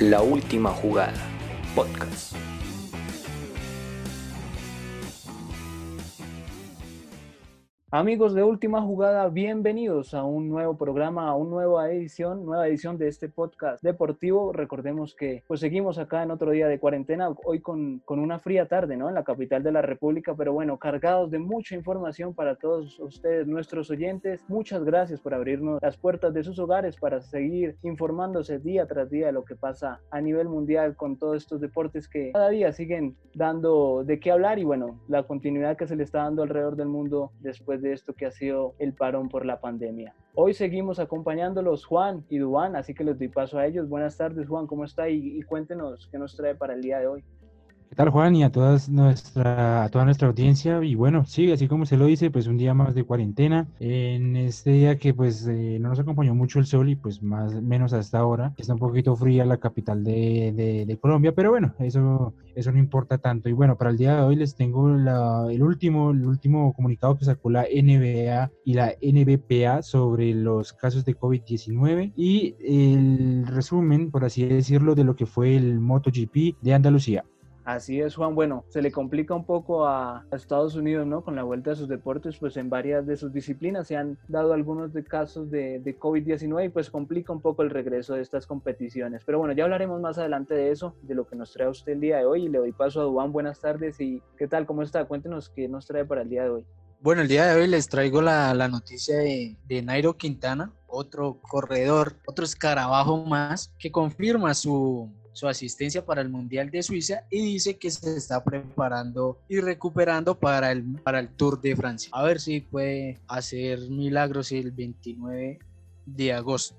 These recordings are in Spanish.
La última jugada. Amigos de Última Jugada, bienvenidos a un nuevo programa, a una nueva edición, nueva edición de este podcast deportivo. Recordemos que pues seguimos acá en otro día de cuarentena, hoy con, con una fría tarde, ¿no? En la capital de la República, pero bueno, cargados de mucha información para todos ustedes, nuestros oyentes. Muchas gracias por abrirnos las puertas de sus hogares para seguir informándose día tras día de lo que pasa a nivel mundial con todos estos deportes que cada día siguen dando de qué hablar y bueno, la continuidad que se le está dando alrededor del mundo después de esto que ha sido el parón por la pandemia. Hoy seguimos acompañándolos Juan y Duan, así que les doy paso a ellos. Buenas tardes Juan, ¿cómo está? Y, y cuéntenos qué nos trae para el día de hoy. ¿Qué tal Juan y a, todas nuestra, a toda nuestra audiencia? Y bueno, sí, así como se lo dice, pues un día más de cuarentena. En este día que pues eh, no nos acompañó mucho el sol y pues más menos hasta ahora. Está un poquito fría la capital de, de, de Colombia, pero bueno, eso, eso no importa tanto. Y bueno, para el día de hoy les tengo la, el, último, el último comunicado que sacó la NBA y la NBPA sobre los casos de COVID-19 y el resumen, por así decirlo, de lo que fue el MotoGP de Andalucía. Así es, Juan. Bueno, se le complica un poco a, Estados Unidos, ¿no? Con la vuelta de sus deportes, pues en varias de sus disciplinas se han dado algunos de casos de, de COVID-19 y pues complica un poco el regreso de estas competiciones. Pero bueno, ya hablaremos más adelante de eso, de lo que nos trae usted el día de hoy y le doy paso a Duan. Buenas tardes y ¿qué tal? ¿Cómo está? Cuéntenos qué nos trae para el día de hoy. Bueno, el día de hoy les traigo la, noticia de Nairo Quintana, otro corredor, otro escarabajo más, que confirma su, su asistencia para el Mundial de Suiza y dice que se está preparando y recuperando para el, para el Tour de Francia. A ver si puede hacer milagros el 29 de agosto.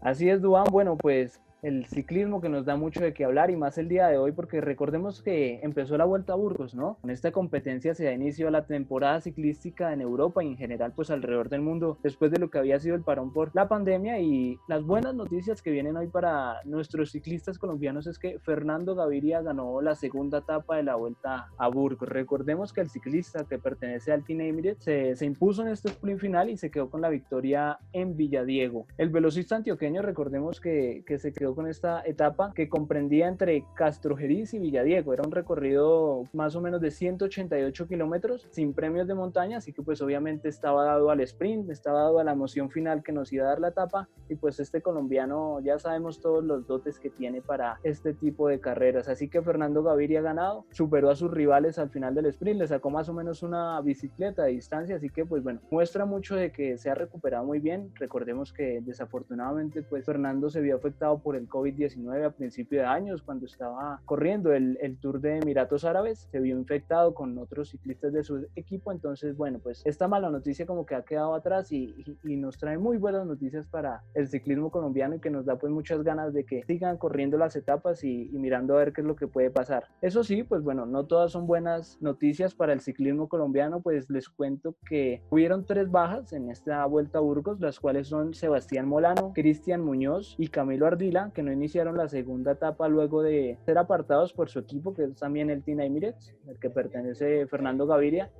Así es, Duan. Bueno, pues el ciclismo que nos da mucho de qué hablar y más el día de hoy porque recordemos que empezó la Vuelta a Burgos, ¿no? Con esta competencia se da inicio a la temporada ciclística en Europa y en general pues alrededor del mundo después de lo que había sido el parón por la pandemia y las buenas noticias que vienen hoy para nuestros ciclistas colombianos es que Fernando Gaviria ganó la segunda etapa de la Vuelta a Burgos. Recordemos que el ciclista que pertenece al Team Emirates se, se impuso en este sprint final y se quedó con la victoria en Villadiego. El velocista antioqueño recordemos que, que se quedó con esta etapa que comprendía entre Castrojeriz y Villadiego. Era un recorrido más o menos de 188 kilómetros sin premios de montaña, así que pues obviamente estaba dado al sprint, estaba dado a la emoción final que nos iba a dar la etapa y pues este colombiano ya sabemos todos los dotes que tiene para este tipo de carreras. Así que Fernando Gaviria ha ganado, superó a sus rivales al final del sprint, le sacó más o menos una bicicleta de distancia, así que pues bueno, muestra mucho de que se ha recuperado muy bien. Recordemos que desafortunadamente pues Fernando se vio afectado por el COVID-19 a principio de años cuando estaba corriendo el, Tour de Emiratos Árabes, se vio infectado con otros ciclistas de su equipo, entonces bueno, pues esta mala noticia como que ha quedado atrás y, nos trae muy buenas noticias para el ciclismo colombiano y que nos da pues muchas ganas de que sigan corriendo las etapas y, y mirando a ver qué es lo que puede pasar. Eso sí, pues bueno, no todas son buenas noticias para el ciclismo colombiano, pues les cuento que hubieron tres bajas en esta vuelta a Burgos, las cuales son Sebastián Molano, Cristian Muñoz y Camilo Ardila, que no iniciaron la segunda etapa luego de ser apartados por su equipo, que es también el Team Emirates, el que pertenece Fernando Gaviria,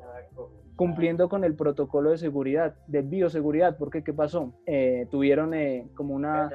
cumpliendo con el protocolo de seguridad, de bioseguridad, porque ¿qué pasó? Eh, tuvieron eh, como una,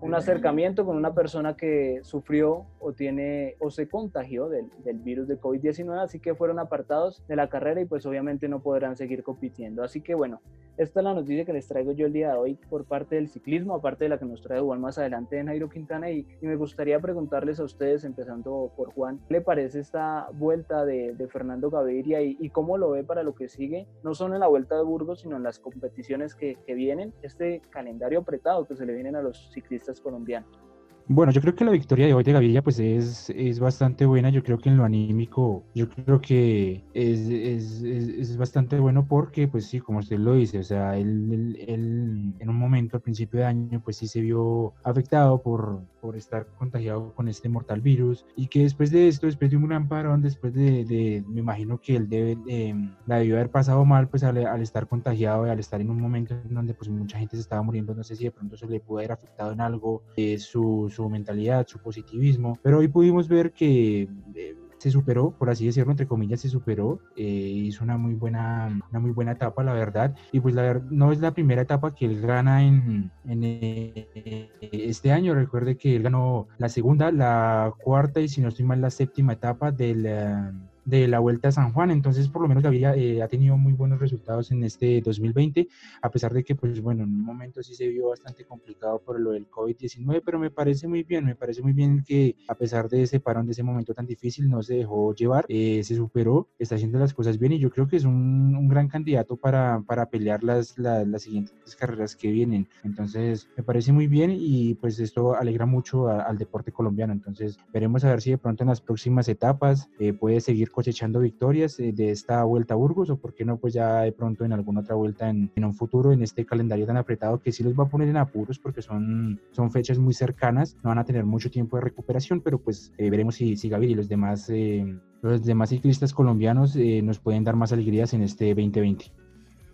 un acercamiento con una persona que sufrió o tiene o se contagió del, del virus de COVID-19, así que fueron apartados de la carrera y pues obviamente no podrán seguir compitiendo. Así que bueno, esta es la noticia que les traigo yo el día de hoy por parte del ciclismo, aparte de la que nos trae Juan más adelante de Nairo Quintana y, y me gustaría preguntarles a ustedes, empezando por Juan, ¿qué le parece esta vuelta de, de Fernando Gaviria y, y cómo lo ve para lo que sigue, no solo en la vuelta de Burgos, sino en las competiciones que, que vienen, este calendario apretado que se le vienen a los ciclistas colombianos. Bueno, yo creo que la victoria de hoy de Gaviria pues es, es bastante buena. Yo creo que en lo anímico, yo creo que es, es, es, bastante bueno porque, pues sí, como usted lo dice, o sea, él, él, en un momento al principio de año pues sí se vio afectado por, por estar contagiado con este mortal virus y que después de esto, después de un gran parón, después de, de me imagino que él debe, la debió haber pasado mal pues al, al estar contagiado y al estar en un momento en donde pues mucha gente se estaba muriendo, no sé si de pronto se le pudo haber afectado en algo eh, su, su mentalidad, su positivismo, pero hoy pudimos ver que eh, se superó, por así decirlo, entre comillas, se superó, eh, hizo una muy buena, una muy buena etapa, la verdad, y pues la no es la primera etapa que él gana en, en eh, este año, recuerde que él ganó la segunda, la cuarta y si no estoy mal la séptima etapa del de la Vuelta a San Juan. Entonces, por lo menos Gaviria eh, ha tenido muy buenos resultados en este 2020, a pesar de que, pues bueno, en un momento sí se vio bastante complicado por lo del COVID-19, pero me parece muy bien, me parece muy bien que a pesar de ese parón, de ese momento tan difícil, no se dejó llevar, eh, se superó, está haciendo las cosas bien y yo creo que es un, un gran candidato para, para pelear las, las, siguientes carreras que vienen. Entonces, me parece muy bien y pues esto alegra mucho al deporte colombiano. Entonces, veremos a ver si de pronto en las próximas etapas eh, puede seguir cosechando victorias eh, de esta vuelta a Burgos o por qué no pues ya de pronto en alguna otra vuelta en, en, un futuro en este calendario tan apretado que sí los va a poner en apuros porque son, son fechas muy cercanas, no van a tener mucho tiempo de recuperación, pero pues eh, veremos si, si Gaviria y los demás, eh, los demás ciclistas colombianos nos pueden dar más alegrías en este 2020.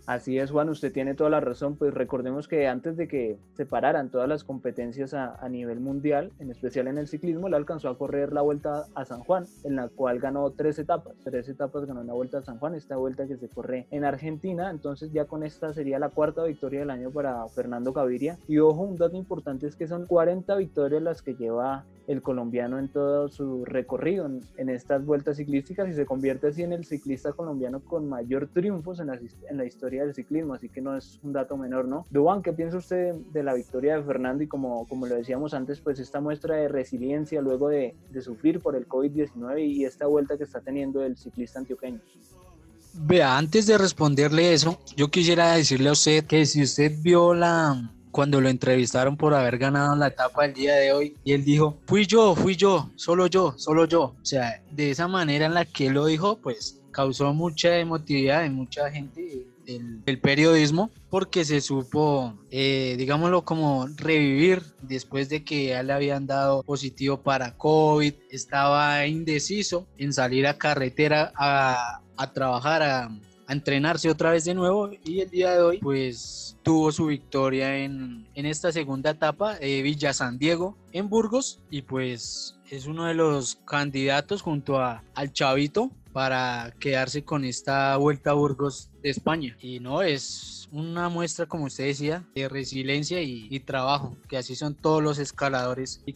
Así es, Juan, usted tiene toda la razón. Pues recordemos que antes de que se pararan todas las competencias a, nivel mundial, en especial en el ciclismo, él alcanzó a correr la vuelta a San Juan, en la cual ganó tres etapas. Tres etapas ganó la vuelta a San Juan, esta vuelta que se corre en Argentina. Entonces, ya con esta sería la cuarta victoria del año para Fernando Gaviria. Y ojo, un dato importante es que son 40 victorias las que lleva el colombiano en todo su recorrido en, estas vueltas ciclísticas y se convierte así en el ciclista colombiano con mayor triunfos en la, en la historia del ciclismo, así que no es un dato menor, ¿no? Duan, ¿qué piensa usted de la victoria de Fernando y como, como lo decíamos antes, pues esta muestra de resiliencia luego de, de sufrir por el COVID-19 y esta vuelta que está teniendo el ciclista antioqueño? Vea, antes de responderle eso, yo quisiera decirle a usted que si usted vio la, cuando lo entrevistaron por haber ganado la etapa el día de hoy y él dijo, fui yo, fui yo, solo yo, solo yo. O sea, de esa manera en la que él lo dijo, pues causó mucha emotividad en mucha gente del, periodismo porque se supo, eh, digámoslo, como revivir después de que ya le habían dado positivo para COVID, estaba indeciso en salir a carretera a, a trabajar, a, a entrenarse otra vez de nuevo y el día de hoy pues tuvo su victoria en, en esta segunda etapa de Villa San Diego en Burgos y pues es uno de los candidatos junto a, al Chavito para quedarse con esta vuelta a Burgos de España. Y no es una muestra como usted decía de resiliencia y, y trabajo que así son todos los escaladores y,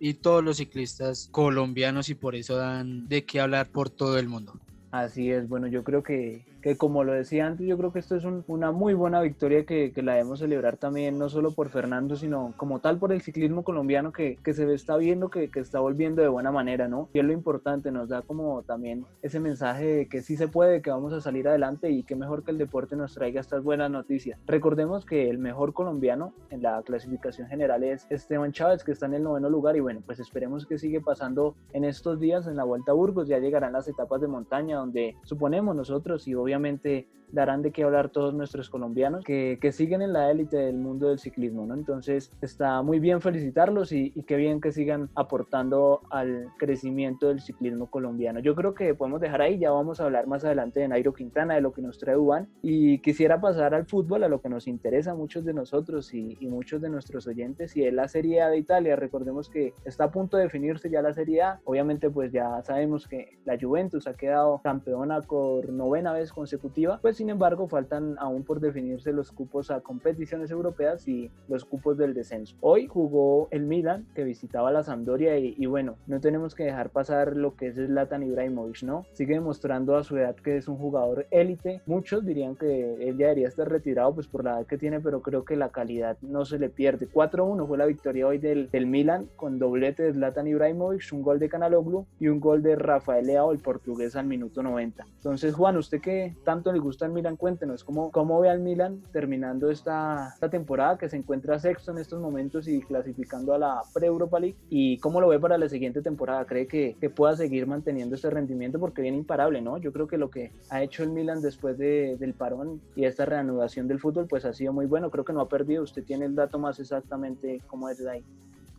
y todos los ciclistas colombianos y por eso dan de qué hablar por todo el mundo. Así es, bueno, yo creo que que como lo decía antes, yo creo que esto es una muy buena victoria que, que, la debemos celebrar también, no solo por Fernando, sino como tal por el ciclismo colombiano que, que se está viendo que, que, está volviendo de buena manera, ¿no? Y es lo importante, nos da como también ese mensaje de que sí se puede, que vamos a salir adelante y que mejor que el deporte nos traiga estas buenas noticias. Recordemos que el mejor colombiano en la clasificación general es Esteban Chávez, que está en el noveno lugar y bueno, pues esperemos que sigue pasando en estos días en la Vuelta a Burgos, ya llegarán las etapas de montaña donde suponemos nosotros y obviamente obviamente darán de qué hablar todos nuestros colombianos que, que siguen en la élite del mundo del ciclismo, ¿no? Entonces está muy bien felicitarlos y, y qué bien que sigan aportando al crecimiento del ciclismo colombiano. Yo creo que podemos dejar ahí, ya vamos a hablar más adelante de Nairo Quintana, de lo que nos trae Uban y quisiera pasar al fútbol, a lo que nos interesa a muchos de nosotros y, y muchos de nuestros oyentes y es la Serie A de Italia. Recordemos que está a punto de definirse ya la Serie A. Obviamente pues ya sabemos que la Juventus ha quedado campeona por novena vez consecutiva, pues sin embargo, faltan aún por definirse los cupos a competiciones europeas y los cupos del descenso. Hoy jugó el Milan, que visitaba la Sampdoria, y, bueno, no tenemos que dejar pasar lo que es Zlatan Ibrahimovic, ¿no? Sigue demostrando a su edad que es un jugador élite. Muchos dirían que él ya debería estar retirado, pues por la edad que tiene, pero creo que la calidad no se le pierde. 4-1 fue la victoria hoy del, del Milan, con doblete de Zlatan Ibrahimovic, un gol de Canaloglu y un gol de Rafael Leao, el portugués, al minuto 90. Entonces, Juan, ¿usted qué, tanto le gusta al Milan, cuéntenos cómo, cómo ve al Milan terminando esta, esta temporada que se encuentra sexto en estos momentos y clasificando a la pre-Europa League y cómo lo ve para la siguiente temporada. ¿Cree que, que pueda seguir manteniendo este rendimiento? Porque viene imparable, ¿no? Yo creo que lo que ha hecho el Milan después de, del parón y esta reanudación del fútbol, pues ha sido muy bueno. Creo que no ha perdido. Usted tiene el dato más exactamente cómo es de ahí.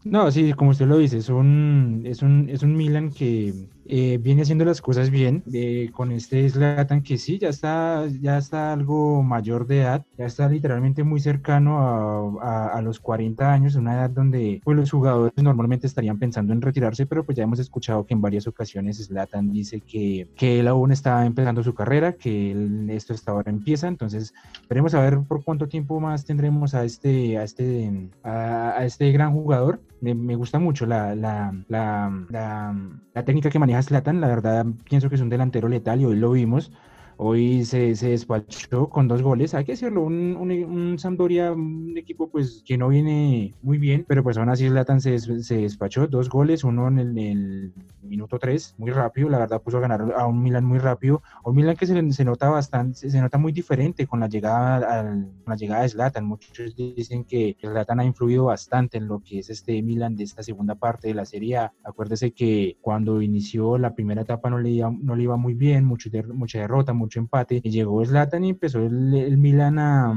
No, sí, como usted lo dice, es un, es un, es un Milan que eh, viene haciendo las cosas bien eh, con este Zlatan que sí, ya está, ya está algo mayor de edad, ya está literalmente muy cercano a, a, los 40 años, una edad donde pues, los jugadores normalmente estarían pensando en retirarse, pero pues ya hemos escuchado que en varias ocasiones Zlatan dice que, que él aún está empezando su carrera, que él, esto hasta ahora empieza, entonces veremos a ver por cuánto tiempo más tendremos a este, a este, a, a este gran jugador me, me gusta mucho la, la, la, la, técnica que maneja Slatan. La verdad, pienso que es un delantero letal y hoy lo vimos. Hoy se, se, despachó con dos goles. Hay que decirlo, un, un, un, Sampdoria, un equipo pues que no viene muy bien, pero pues aún así Zlatan se, se despachó. Dos goles, uno en el, el minuto 3, muy rápido. La verdad puso a ganar a un Milan muy rápido. Un Milan que se, se nota bastante, se, nota muy diferente con la llegada, al, con la llegada de Zlatan. Muchos dicen que Zlatan ha influido bastante en lo que es este Milan de esta segunda parte de la Serie. Acuérdese que cuando inició la primera etapa no le iba, no le iba muy bien, mucho mucha derrota, mucho empate. Y llegó Zlatan y empezó el, el Milan a,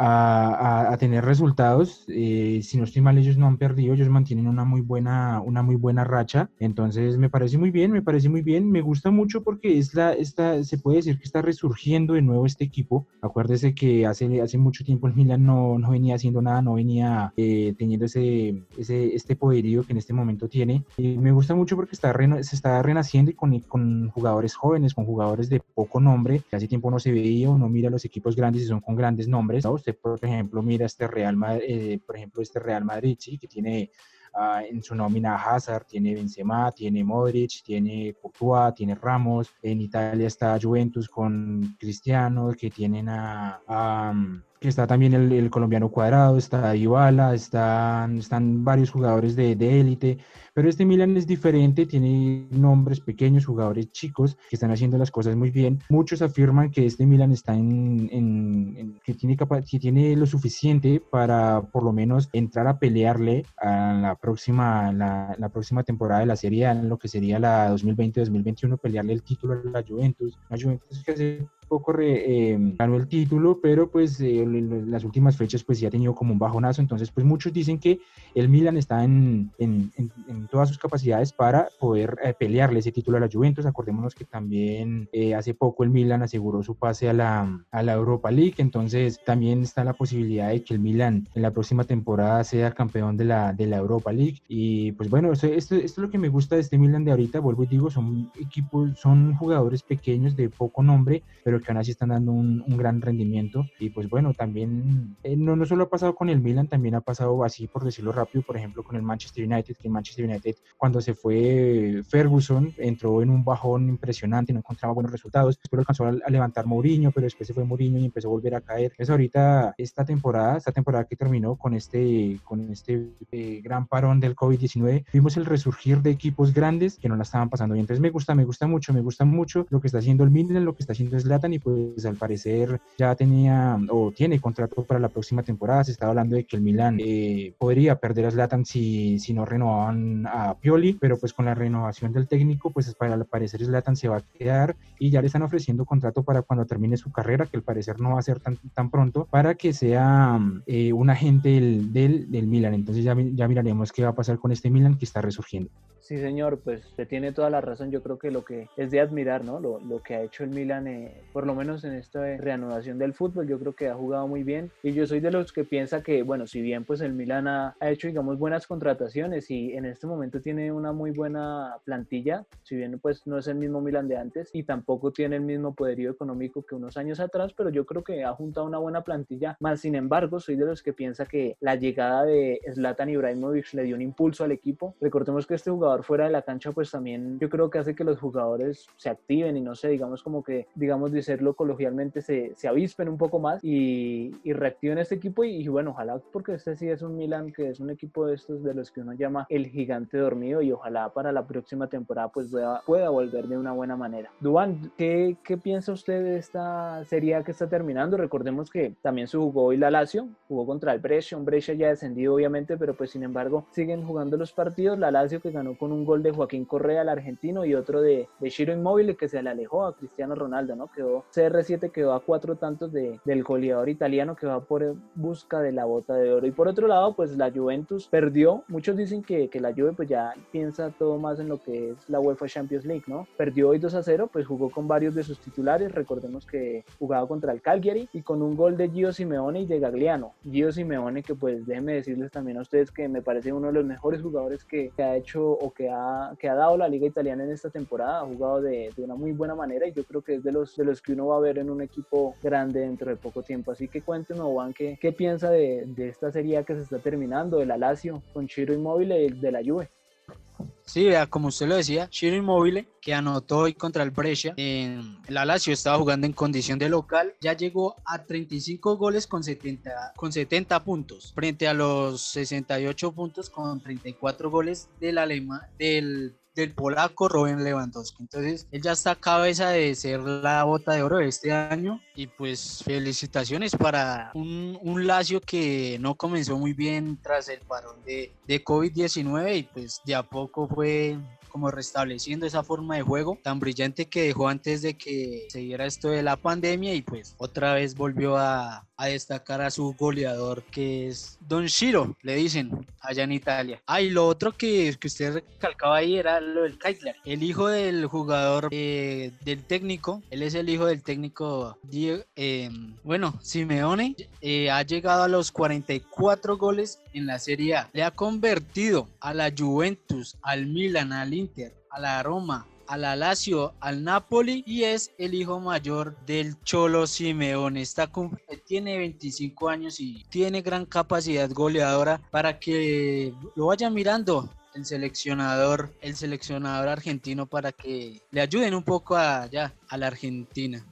a, a, tener resultados. Eh, si no estoy mal, ellos no han perdido, ellos mantienen una muy buena, una muy buena racha. Entonces me parece muy bien, me parece muy bien, me gusta mucho porque es la, esta, se puede decir que está resurgiendo de nuevo este equipo. Acuérdese que hace, hace mucho tiempo el Milan no, no venía haciendo nada, no venía eh, teniendo ese, ese, este poderío que en este momento tiene. Y me gusta mucho porque está se está renaciendo y con, con jugadores jóvenes, con jugadores de poco nombre. Hace tiempo no se veía, uno mira los equipos grandes y son con grandes nombres. ¿no? Por ejemplo, mira este Real Madrid, eh, por ejemplo, este Real Madrid, sí, que tiene uh, en su nómina Hazard, tiene Benzema, tiene Modric, tiene Courtois, tiene Ramos. En Italia está Juventus con Cristiano, que tienen a, a que está también el, colombiano Cuadrado, está Dybala, están, están varios jugadores de élite, pero este Milan es diferente, tiene nombres pequeños, jugadores chicos que están haciendo las cosas muy bien. Muchos afirman que este Milan está en, en, en que, tiene que tiene lo suficiente para por lo menos entrar a pelearle a la próxima, la, la próxima temporada de la Serie A, en lo que sería la 2020-2021, pelearle el título a la Juventus. La Juventus que hace poco re, eh, ganó el título, pero pues eh, las últimas fechas pues ya ha tenido como un bajonazo, entonces pues muchos dicen que el Milan está en, en, en, en todas sus capacidades para poder eh, pelearle ese título a la Juventus, acordémonos que también eh, hace poco el Milan aseguró su pase a la, a la Europa League, entonces también está la posibilidad de que el Milan en la próxima temporada sea campeón de la, de la Europa League. Y pues bueno, esto, esto, esto es lo que me gusta de este Milan de ahorita, vuelvo y digo, son equipos, son jugadores pequeños de poco nombre, pero que aún así están dando un, un gran rendimiento. Y pues bueno, también eh, no, no solo ha pasado con el Milan, también ha pasado así por decirlo rápido, por ejemplo con el Manchester United, que el Manchester Cuando se fue Ferguson entró en un bajón impresionante, no encontraba buenos resultados, después alcanzó a, levantar Mourinho, pero después se fue Mourinho y empezó a volver a caer. Entonces ahorita esta temporada, esta temporada que terminó con este, con este eh, gran parón del COVID-19, vimos el resurgir de equipos grandes que no la estaban pasando bien. Entonces me gusta, me gusta mucho, me gusta mucho lo que está haciendo el Milan, lo que está haciendo Zlatan y pues al parecer ya tenía o tiene contrato para la próxima temporada. Se estaba hablando de que el Milan eh, podría perder a Zlatan si, si no renovaban a Pioli, pero pues con la renovación del técnico, pues para al parecer Zlatan se va a quedar y ya le están ofreciendo contrato para cuando termine su carrera, que al parecer no va a ser tan, tan pronto, para que sea eh, un agente del, del, del, Milan. Entonces ya, ya miraremos qué va a pasar con este Milan que está resurgiendo. Sí, señor, pues se tiene toda la razón. Yo creo que lo que es de admirar, ¿no? Lo, lo que ha hecho el Milan, eh, por lo menos en esta reanudación del fútbol, yo creo que ha jugado muy bien. Y yo soy de los que piensa que, bueno, si bien pues el Milan ha, ha hecho, digamos, buenas contrataciones y en este momento tiene una muy buena plantilla, si bien pues no es el mismo Milan de antes y tampoco tiene el mismo poderío económico que unos años atrás, pero yo creo que ha juntado una buena plantilla. Más sin embargo, soy de los que piensa que la llegada de Zlatan Ibrahimovic le dio un impulso al equipo. Recordemos que este jugador fuera de la cancha, pues también yo creo que hace que los jugadores se activen y no sé, digamos como que, digamos decirlo coloquialmente, se, se avispen un poco más y, y reactiven este equipo y, y, bueno, ojalá porque este sí es un Milan que es un equipo de estos de los que uno llama el gigante dormido y ojalá para la próxima temporada pues pueda, pueda volver de una buena manera. Duan, ¿qué, ¿qué piensa usted de esta serie que está terminando? Recordemos que también se jugó hoy la Lazio, jugó contra el Brescia, un Brescia ya descendido obviamente, pero pues sin embargo siguen jugando los partidos. La Lazio que ganó con un gol de Joaquín Correa, el argentino, y otro de, de Shiro Inmóvil que se le alejó a Cristiano Ronaldo, ¿no? Quedó CR7 quedó a cuatro tantos de, del goleador italiano que va por busca de la bota de oro. Y por otro lado, pues la Juventus perdió. Muchos dicen que, que la Juve pues ya piensa todo más en lo que es la UEFA Champions League, ¿no? Perdió hoy 2 a 0, pues jugó con varios de sus titulares. Recordemos que jugaba contra el Cagliari y con un gol de Gio Simeone y de Gagliano. Gio Simeone que pues déjenme decirles también a ustedes que me parece uno de los mejores jugadores que, que ha hecho o que ha, que ha dado la liga italiana en esta temporada. Ha jugado de, de, una muy buena manera y yo creo que es de los, de los que uno va a ver en un equipo grande dentro de poco tiempo. Así que cuéntenos, Juan, ¿qué, qué piensa de, de, esta serie que se está terminando, de la Lazio con Chiro Inmóvil de la Juve? Sí, vea, como usted lo decía, Chiro Inmóvil, que anotó hoy contra el Brescia, en la Lazio estaba jugando en condición de local, ya llegó a 35 goles con 70, con 70 puntos, frente a los 68 puntos con 34 goles del alemán, del del polaco Robin Lewandowski. Entonces, él ya está a cabeza de ser la bota de oro de este año. Y pues felicitaciones para un, un Lazio que no comenzó muy bien tras el parón de, de COVID-19 y pues de a poco fue como restableciendo esa forma de juego tan brillante que dejó antes de que se diera esto de la pandemia y pues otra vez volvió a, destacar a su goleador que es Don Shiro, le dicen allá en Italia. Ah, y lo otro que, que usted recalcaba ahí era lo del Kaitler, el hijo del jugador eh, del técnico, él es el hijo del técnico Diego, eh, bueno, Simeone, eh, ha llegado a los 44 goles en la Serie A, le ha convertido a la Juventus, al Milan, al Inter, a la Roma, a la Lazio, al Napoli y es el hijo mayor del Cholo Simeone. Está, tiene 25 años y tiene gran capacidad goleadora para que lo vayan mirando el seleccionador, el seleccionador argentino para que le ayuden un poco allá a la Argentina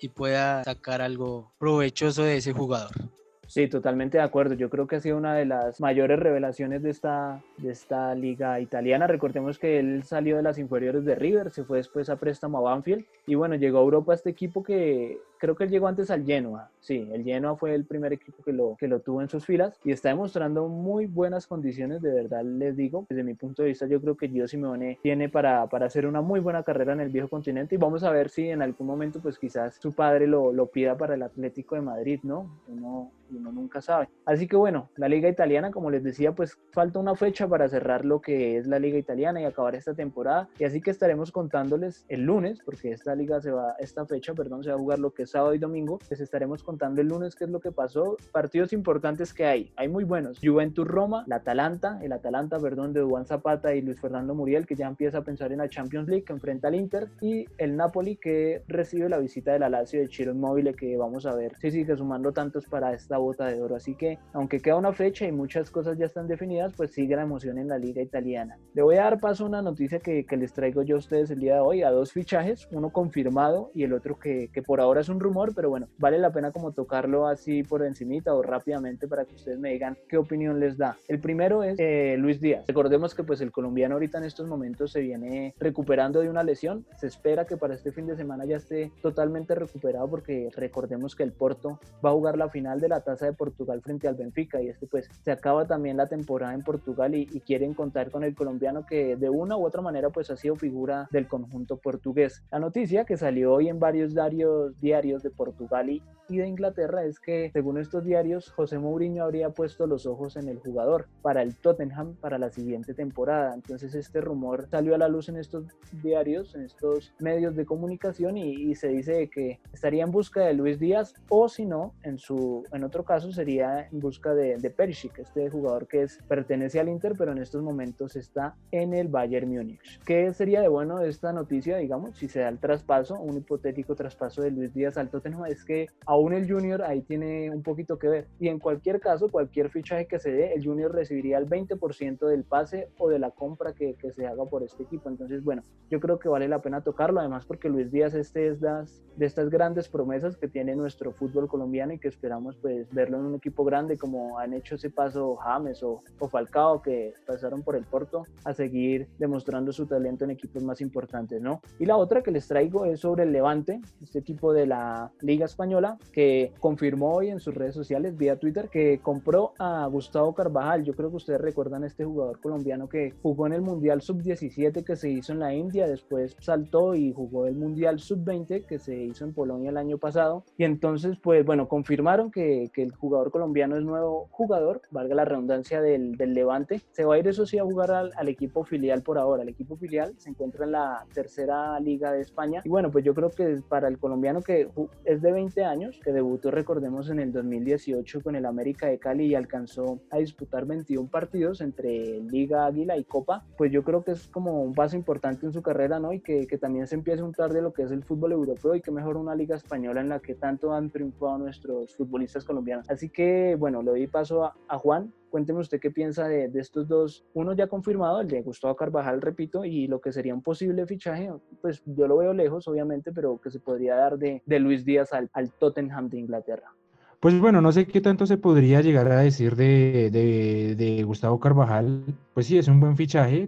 y pueda sacar algo provechoso de ese jugador. Sí, totalmente de acuerdo. Yo creo que ha sido una de las mayores revelaciones de esta, de esta liga italiana. Recordemos que él salió de las inferiores de River, se fue después a préstamo a Banfield y bueno, llegó a Europa este equipo que creo que él llegó antes al Genoa. Sí, el Genoa fue el primer equipo que lo, que lo tuvo en sus filas y está demostrando muy buenas condiciones, de verdad les digo. Desde mi punto de vista, yo creo que Gio Simeone tiene para, para hacer una muy buena carrera en el viejo continente y vamos a ver si en algún momento, pues quizás su padre lo, lo pida para el Atlético de Madrid, ¿no? Uno, uno nunca sabe. Así que bueno, la liga italiana, como les decía, pues falta una fecha para cerrar lo que es la liga italiana y acabar esta temporada. Y así que estaremos contándoles el lunes, porque esta liga se va, esta fecha, perdón, se va a jugar lo que es sábado y domingo. Les estaremos contando el lunes qué es lo que pasó. Partidos importantes que hay, hay muy buenos. Juventus Roma, la Atalanta, el Atalanta, perdón, de Juan Zapata y Luis Fernando Muriel, que ya empieza a pensar en la Champions League, que enfrenta al Inter, y el Napoli, que recibe la visita de la Lazio de Chiro Inmóvil, que vamos a ver si sigue sumando tantos para esta bota de oro. Así que, aunque queda una fecha y muchas cosas ya están definidas, pues sigue la emoción en la liga italiana. Le voy a dar paso a una noticia que, que les traigo yo a ustedes el día de hoy, a dos fichajes, uno confirmado y el otro que, que por ahora es un rumor, pero bueno, vale la pena como tocarlo así por encimita o rápidamente para que ustedes me digan qué opinión les da. El primero es eh, Luis Díaz. Recordemos que pues el colombiano ahorita en estos momentos se viene recuperando de una lesión. Se espera que para este fin de semana ya esté totalmente recuperado porque recordemos que el Porto va a jugar la final de la Taza de Portugal frente al Benfica y este pues se acaba también la temporada en Portugal y, y quieren contar con el colombiano que de una u otra manera pues ha sido figura del conjunto portugués. La noticia que salió hoy en varios diarios, diarios de Portugal y, de Inglaterra es que según estos diarios José Mourinho habría puesto los ojos en el jugador para el Tottenham para la siguiente temporada. Entonces este rumor salió a la luz en estos diarios, en estos medios de comunicación y, y se dice que estaría en busca de Luis Díaz o si no, en, su, en otro caso sería en busca de, de Perisic, este jugador que es, pertenece al Inter pero en estos momentos está en el Bayern Múnich. ¿Qué sería de bueno esta noticia, digamos, si se da el traspaso, un hipotético traspaso de Luis Díaz Al Tottenham es que aún el Junior ahí tiene un poquito que ver. Y en cualquier caso, cualquier fichaje que se dé, el Junior recibiría el 20% del pase o de la compra que, que, se haga por este equipo. Entonces, bueno, yo creo que vale la pena tocarlo, además porque Luis Díaz este es de estas grandes promesas que tiene nuestro fútbol colombiano y que esperamos pues verlo en un equipo grande como han hecho ese paso James o, o Falcao que pasaron por el Porto a seguir demostrando su talento en equipos más importantes, ¿no? Y la otra que les traigo es sobre el Levante, este equipo de la Liga Española que confirmó hoy en sus redes sociales vía Twitter que compró a Gustavo Carvajal. Yo creo que ustedes recuerdan a este jugador colombiano que jugó en el Mundial Sub-17 que se hizo en la India, después saltó y jugó el Mundial Sub-20 que se hizo en Polonia el año pasado. Y entonces, pues bueno, confirmaron que, que el jugador colombiano es nuevo jugador, valga la redundancia del, del Levante. Se va a ir, eso sí, a jugar al, al equipo filial por ahora. El equipo filial se encuentra en la tercera liga de España. Y bueno, pues yo creo que para el colombiano que es de 20 años, que debutó, recordemos, en el 2018 con el América de Cali y alcanzó a disputar 21 partidos entre Liga Águila y Copa, pues yo creo que es como un paso importante en su carrera, ¿no? Y que, que también se empiece a untar de lo que es el fútbol europeo y que mejor una liga española en la que tanto han triunfado nuestros futbolistas colombianos. Así que, bueno, le doy paso a Juan Cuénteme usted qué piensa de, de, estos dos, uno ya confirmado, el de Gustavo Carvajal, repito, y lo que sería un posible fichaje, pues yo lo veo lejos, obviamente, pero que se podría dar de, de Luis Díaz al, al, Tottenham de Inglaterra. Pues bueno, no sé qué tanto se podría llegar a decir de, de, Gustavo Carvajal. Pues sí, es un buen fichaje,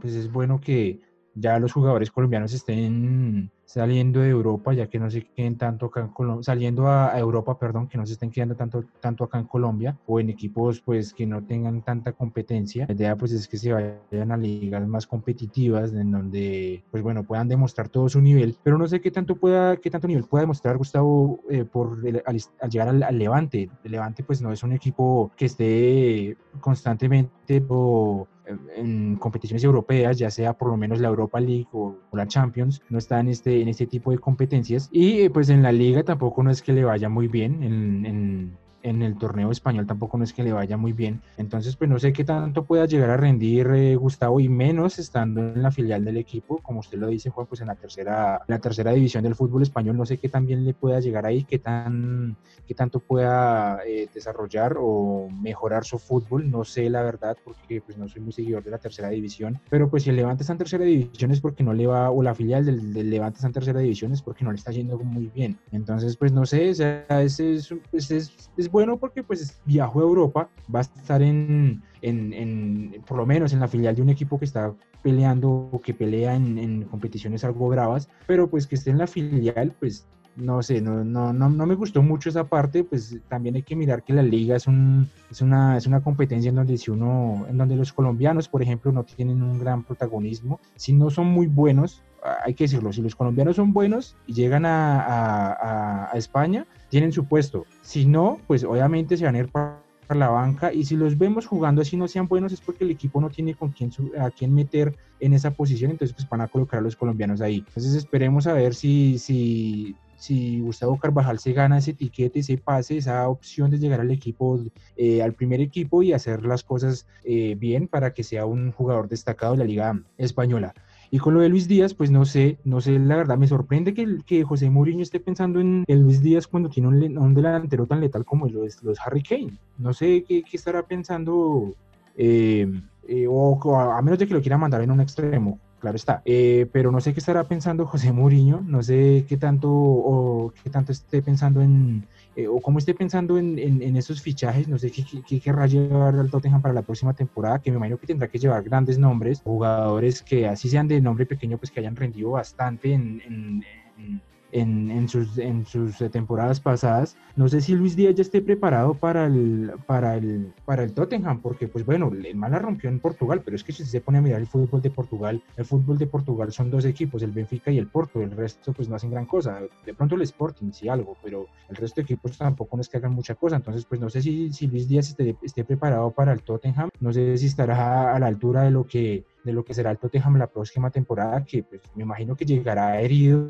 pues es bueno que ya los jugadores colombianos estén saliendo de Europa, ya que no se queden tanto acá en Colombia, saliendo a, Europa, perdón, que no se estén quedando tanto, tanto acá en Colombia, o en equipos pues que no tengan tanta competencia. La idea pues es que se vayan a ligas más competitivas, en donde pues bueno, puedan demostrar todo su nivel, pero no sé qué tanto pueda, qué tanto nivel pueda demostrar Gustavo eh, por el, al, al, llegar al, al, Levante. El Levante pues no es un equipo que esté constantemente o en competiciones europeas, ya sea por lo menos la Europa League o, la Champions, no está en este, en este tipo de competencias. Y pues en la liga tampoco no es que le vaya muy bien en, en en el torneo español tampoco no es que le vaya muy bien. Entonces, pues no sé qué tanto pueda llegar a rendir eh, Gustavo y menos estando en la filial del equipo, como usted lo dice, Juan, pues en la tercera, la tercera división del fútbol español, no sé qué tan bien le pueda llegar ahí, qué, tan, qué tanto pueda eh, desarrollar o mejorar su fútbol, no sé la verdad, porque pues no soy muy seguidor de la tercera división, pero pues si el Levante está en tercera división es porque no le va, o la filial del, del Levante está en tercera división es porque no le está yendo muy bien. Entonces, pues no sé, o sea, ese es, es, es, es bueno porque pues viajó a Europa, va a estar en, en, en, por lo menos en la filial de un equipo que está peleando o que pelea en, en, competiciones algo bravas, pero pues que esté en la filial, pues no sé, no, no, no, no, me gustó mucho esa parte, pues también hay que mirar que la liga es, un, es, una, es una competencia en donde si uno, en donde los colombianos, por ejemplo, no tienen un gran protagonismo, si no son muy buenos, hay que decirlo, si los colombianos son buenos y llegan a, España, tienen su puesto. Si no, pues obviamente se van a ir para la banca y si los vemos jugando así no sean buenos es porque el equipo no tiene con quién a quién meter en esa posición, entonces pues van a colocar a los colombianos ahí. Entonces esperemos a ver si, si, si Gustavo Carvajal se gana ese etiquete, ese pase, esa opción de llegar al equipo, eh, al primer equipo y hacer las cosas eh, bien para que sea un jugador destacado de la Liga Española. Y con lo de Luis Díaz, pues no sé, no sé, la verdad me sorprende que, que José Mourinho esté pensando en Luis Díaz cuando tiene un, un delantero tan letal como los, los Harry Kane. No sé qué, estará pensando, eh, eh, o, o, a menos de que lo quiera mandar en un extremo, claro está. Eh, pero no sé qué estará pensando José Mourinho, no sé qué tanto, o qué tanto esté pensando en, eh, o cómo esté pensando en, en, en, esos fichajes, no sé qué, qué, querrá llevar al Tottenham para la próxima temporada, que me imagino que tendrá que llevar grandes nombres, jugadores que así sean de nombre pequeño, pues que hayan rendido bastante en, en en, sus, en sus temporadas pasadas. No sé si Luis Díaz ya esté preparado para el, para el, para el Tottenham, porque pues bueno, el mal la rompió en Portugal, pero es que si se pone a mirar el fútbol de Portugal, el fútbol de Portugal son dos equipos, el Benfica y el Porto, el resto pues no hacen gran cosa. De pronto el Sporting sí algo, pero el resto de equipos tampoco no es que hagan mucha cosa. Entonces pues no sé si, si Luis Díaz esté, esté preparado para el Tottenham, no sé si estará a la altura de lo que de lo que será el Tottenham la próxima temporada, que pues me imagino que llegará herido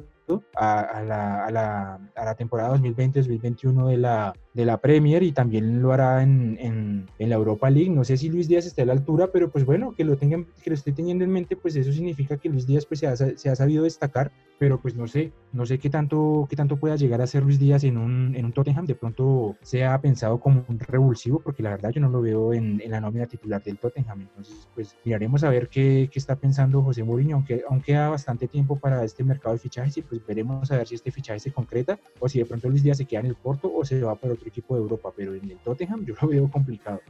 a, a, la, a, la, a, la, temporada 2020-2021 de la, de la Premier y también lo hará en, en, la Europa League. No sé si Luis Díaz está a la altura, pero pues bueno, que lo tengan, que lo esté teniendo en mente, pues eso significa que Luis Díaz pues se ha, se ha sabido destacar pero pues no sé, no sé qué tanto, qué tanto pueda llegar a ser Luis Díaz en un, en un Tottenham, de pronto sea pensado como un revulsivo, porque la verdad yo no lo veo en, en la nómina titular del Tottenham, entonces pues miraremos a ver qué, qué está pensando José Mourinho, aunque aún queda bastante tiempo para este mercado de fichajes y pues veremos a ver si este fichaje se concreta o si de pronto Luis Díaz se queda en el Porto o se va para otro equipo de Europa, pero en el Tottenham yo lo veo complicado.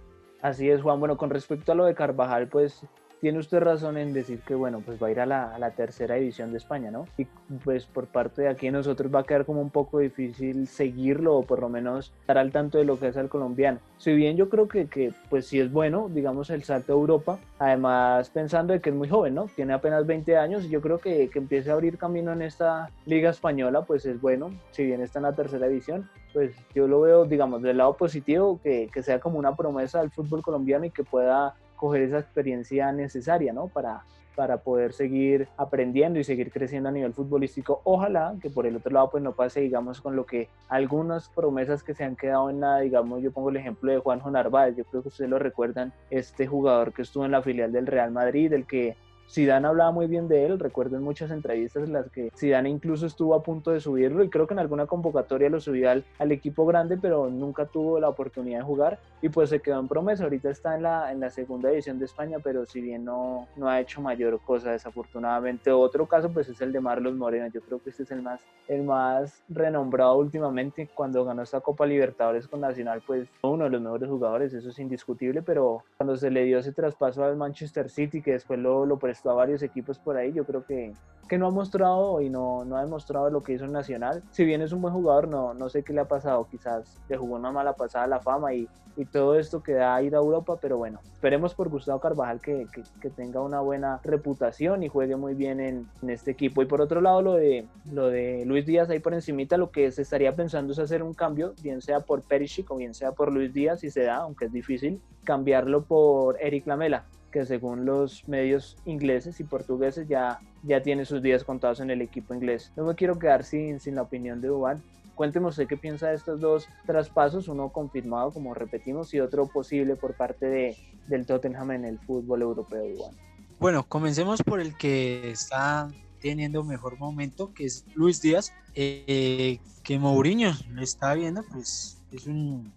Así es, Juan. Bueno, con respecto a lo de Carvajal, pues tiene usted razón en decir que, bueno, pues va a ir a la, a la, tercera división de España, ¿no? Y pues por parte de aquí nosotros va a quedar como un poco difícil seguirlo o por lo menos estar al tanto de lo que es el colombiano. Si bien yo creo que, que pues sí es bueno, digamos, el salto a Europa, además pensando de que es muy joven, ¿no? Tiene apenas 20 años y yo creo que que empiece a abrir camino en esta liga española, pues es bueno, si bien está en la tercera división, pues yo lo veo, digamos, del lado positivo, que, que sea como una promesa del fútbol colombiano y que pueda coger esa experiencia necesaria, ¿no? Para, para poder seguir aprendiendo y seguir creciendo a nivel futbolístico. Ojalá que por el otro lado pues no pase, digamos, con lo que algunas promesas que se han quedado en nada, digamos, yo pongo el ejemplo de Juanjo Narváez, yo creo que ustedes lo recuerdan, este jugador que estuvo en la filial del Real Madrid, el que Zidane hablaba muy bien de él, recuerdo en muchas entrevistas en las que Zidane incluso estuvo a punto de subirlo y creo que en alguna convocatoria lo subió al, equipo grande, pero nunca tuvo la oportunidad de jugar y pues se quedó en promesa. Ahorita está en la, en la segunda división de España, pero si bien no, no ha hecho mayor cosa desafortunadamente. Otro caso pues es el de Marlos Moreno, yo creo que este es el más, el más renombrado últimamente cuando ganó esta Copa Libertadores con Nacional, pues uno de los mejores jugadores, eso es indiscutible, pero cuando se le dio ese traspaso al Manchester City, que después lo, lo prestó a varios equipos por ahí, yo creo que, que no ha mostrado y no, no ha demostrado lo que hizo en Nacional. Si bien es un buen jugador, no, no sé qué le ha pasado, quizás le jugó una mala pasada a la fama y, y todo esto que da ir a Europa, pero bueno, esperemos por Gustavo Carvajal que, que, que tenga una buena reputación y juegue muy bien en, en, este equipo. Y por otro lado, lo de, lo de Luis Díaz ahí por encimita, lo que se estaría pensando es hacer un cambio, bien sea por Perisic o bien sea por Luis Díaz, si se da, aunque es difícil, cambiarlo por Eric Lamela que según los medios ingleses y portugueses ya, ya tiene sus días contados en el equipo inglés. No me quiero quedar sin, sin la opinión de Dubán. Cuénteme usted qué piensa de estos dos traspasos, uno confirmado, como repetimos, y otro posible por parte de, del Tottenham en el fútbol europeo, Dubán. Bueno, comencemos por el que está teniendo mejor momento, que es Luis Díaz, eh, que Mourinho lo está viendo, pues es un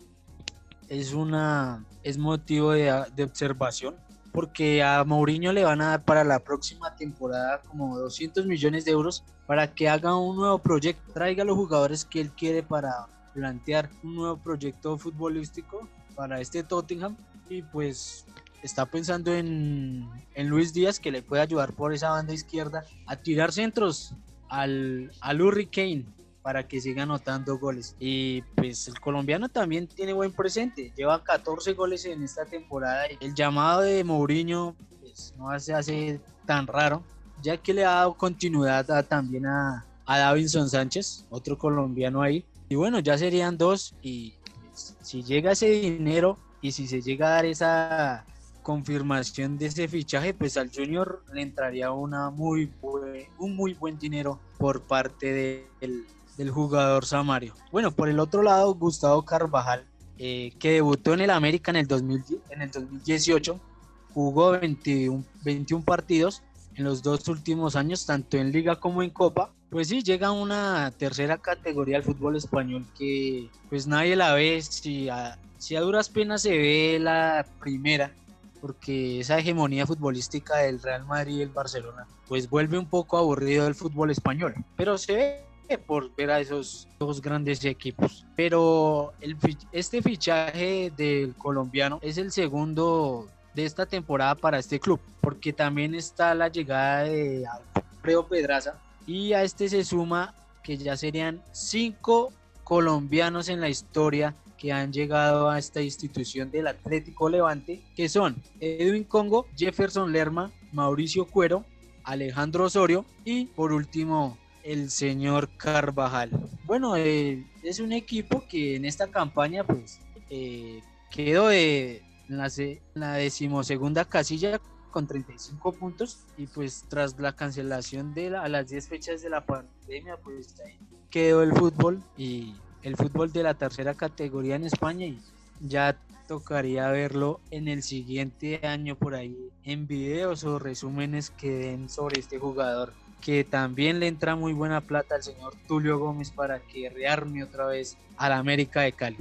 es una es motivo de, de observación porque a Mourinho le van a dar para la próxima temporada como 200 millones de euros para que haga un nuevo proyecto, traiga los jugadores que él quiere para plantear un nuevo proyecto futbolístico para este Tottenham. Y pues está pensando en, en Luis Díaz que le puede ayudar por esa banda izquierda a tirar centros al, al Hurricane para que siga anotando goles. Y pues el colombiano también tiene buen presente, lleva 14 goles en esta temporada. El llamado de Mourinho pues, no se hace tan raro, ya que le ha dado continuidad a, también a, a Davinson Sánchez, otro colombiano ahí. Y bueno, ya serían dos y pues, si llega ese dinero y si se llega a dar esa confirmación de ese fichaje, pues al Junior le entraría una muy buen, un muy buen dinero por parte del, del jugador Samario. Bueno, por el otro lado, Gustavo Carvajal, eh, que debutó en el América en el, 2000, en el 2018, jugó 21, 21 partidos en los dos últimos años, tanto en liga como en copa. Pues sí, llega a una tercera categoría del fútbol español que pues nadie la ve, si a, si a duras penas se ve la primera, porque esa hegemonía futbolística del Real Madrid y el Barcelona, pues vuelve un poco aburrido el fútbol español. Pero se ve por ver a esos dos grandes equipos. Pero el, este fichaje del colombiano es el segundo de esta temporada para este club, porque también está la llegada de Alfredo Pedraza y a este se suma que ya serían cinco colombianos en la historia que han llegado a esta institución del Atlético Levante, que son Edwin Congo, Jefferson Lerma, Mauricio Cuero, Alejandro Osorio y por último el señor Carvajal. Bueno, eh, es un equipo que en esta campaña pues eh, quedó en, la, en la decimosegunda casilla con 35 puntos y pues tras la cancelación de a las 10 fechas de la pandemia pues quedó el fútbol y el fútbol de la tercera categoría en España y ya tocaría verlo en el siguiente año por ahí en videos o resúmenes que den sobre este jugador que también le entra muy buena plata al señor Tulio Gómez para que rearme otra vez a la América de Cali.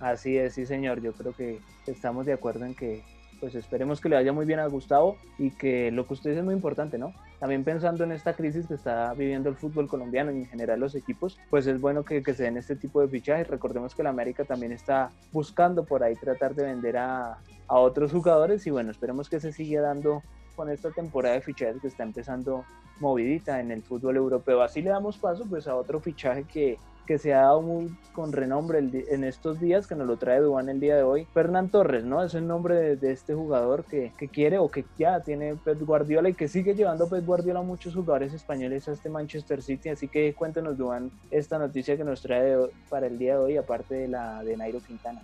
Así es, sí señor, yo creo que estamos de acuerdo en que pues esperemos que le vaya muy bien a Gustavo y que lo que usted dice es muy importante, ¿no? También pensando en esta crisis que está viviendo el fútbol colombiano y en general los equipos, pues es bueno que, que se den este tipo de fichajes. Recordemos que la América también está buscando por ahí tratar de vender a, a otros jugadores y bueno, esperemos que se siga dando con esta temporada de fichajes que está empezando movidita en el fútbol europeo. Así le damos paso pues a otro fichaje que que se ha dado muy con renombre en estos días, que nos lo trae Duan el día de hoy. Fernán Torres, ¿no? Es el nombre de, este jugador que, que, quiere o que ya tiene Pep Guardiola y que sigue llevando Pep Guardiola a muchos jugadores españoles a este Manchester City. Así que cuéntenos, Duan, esta noticia que nos trae para el día de hoy, aparte de la de Nairo Quintana.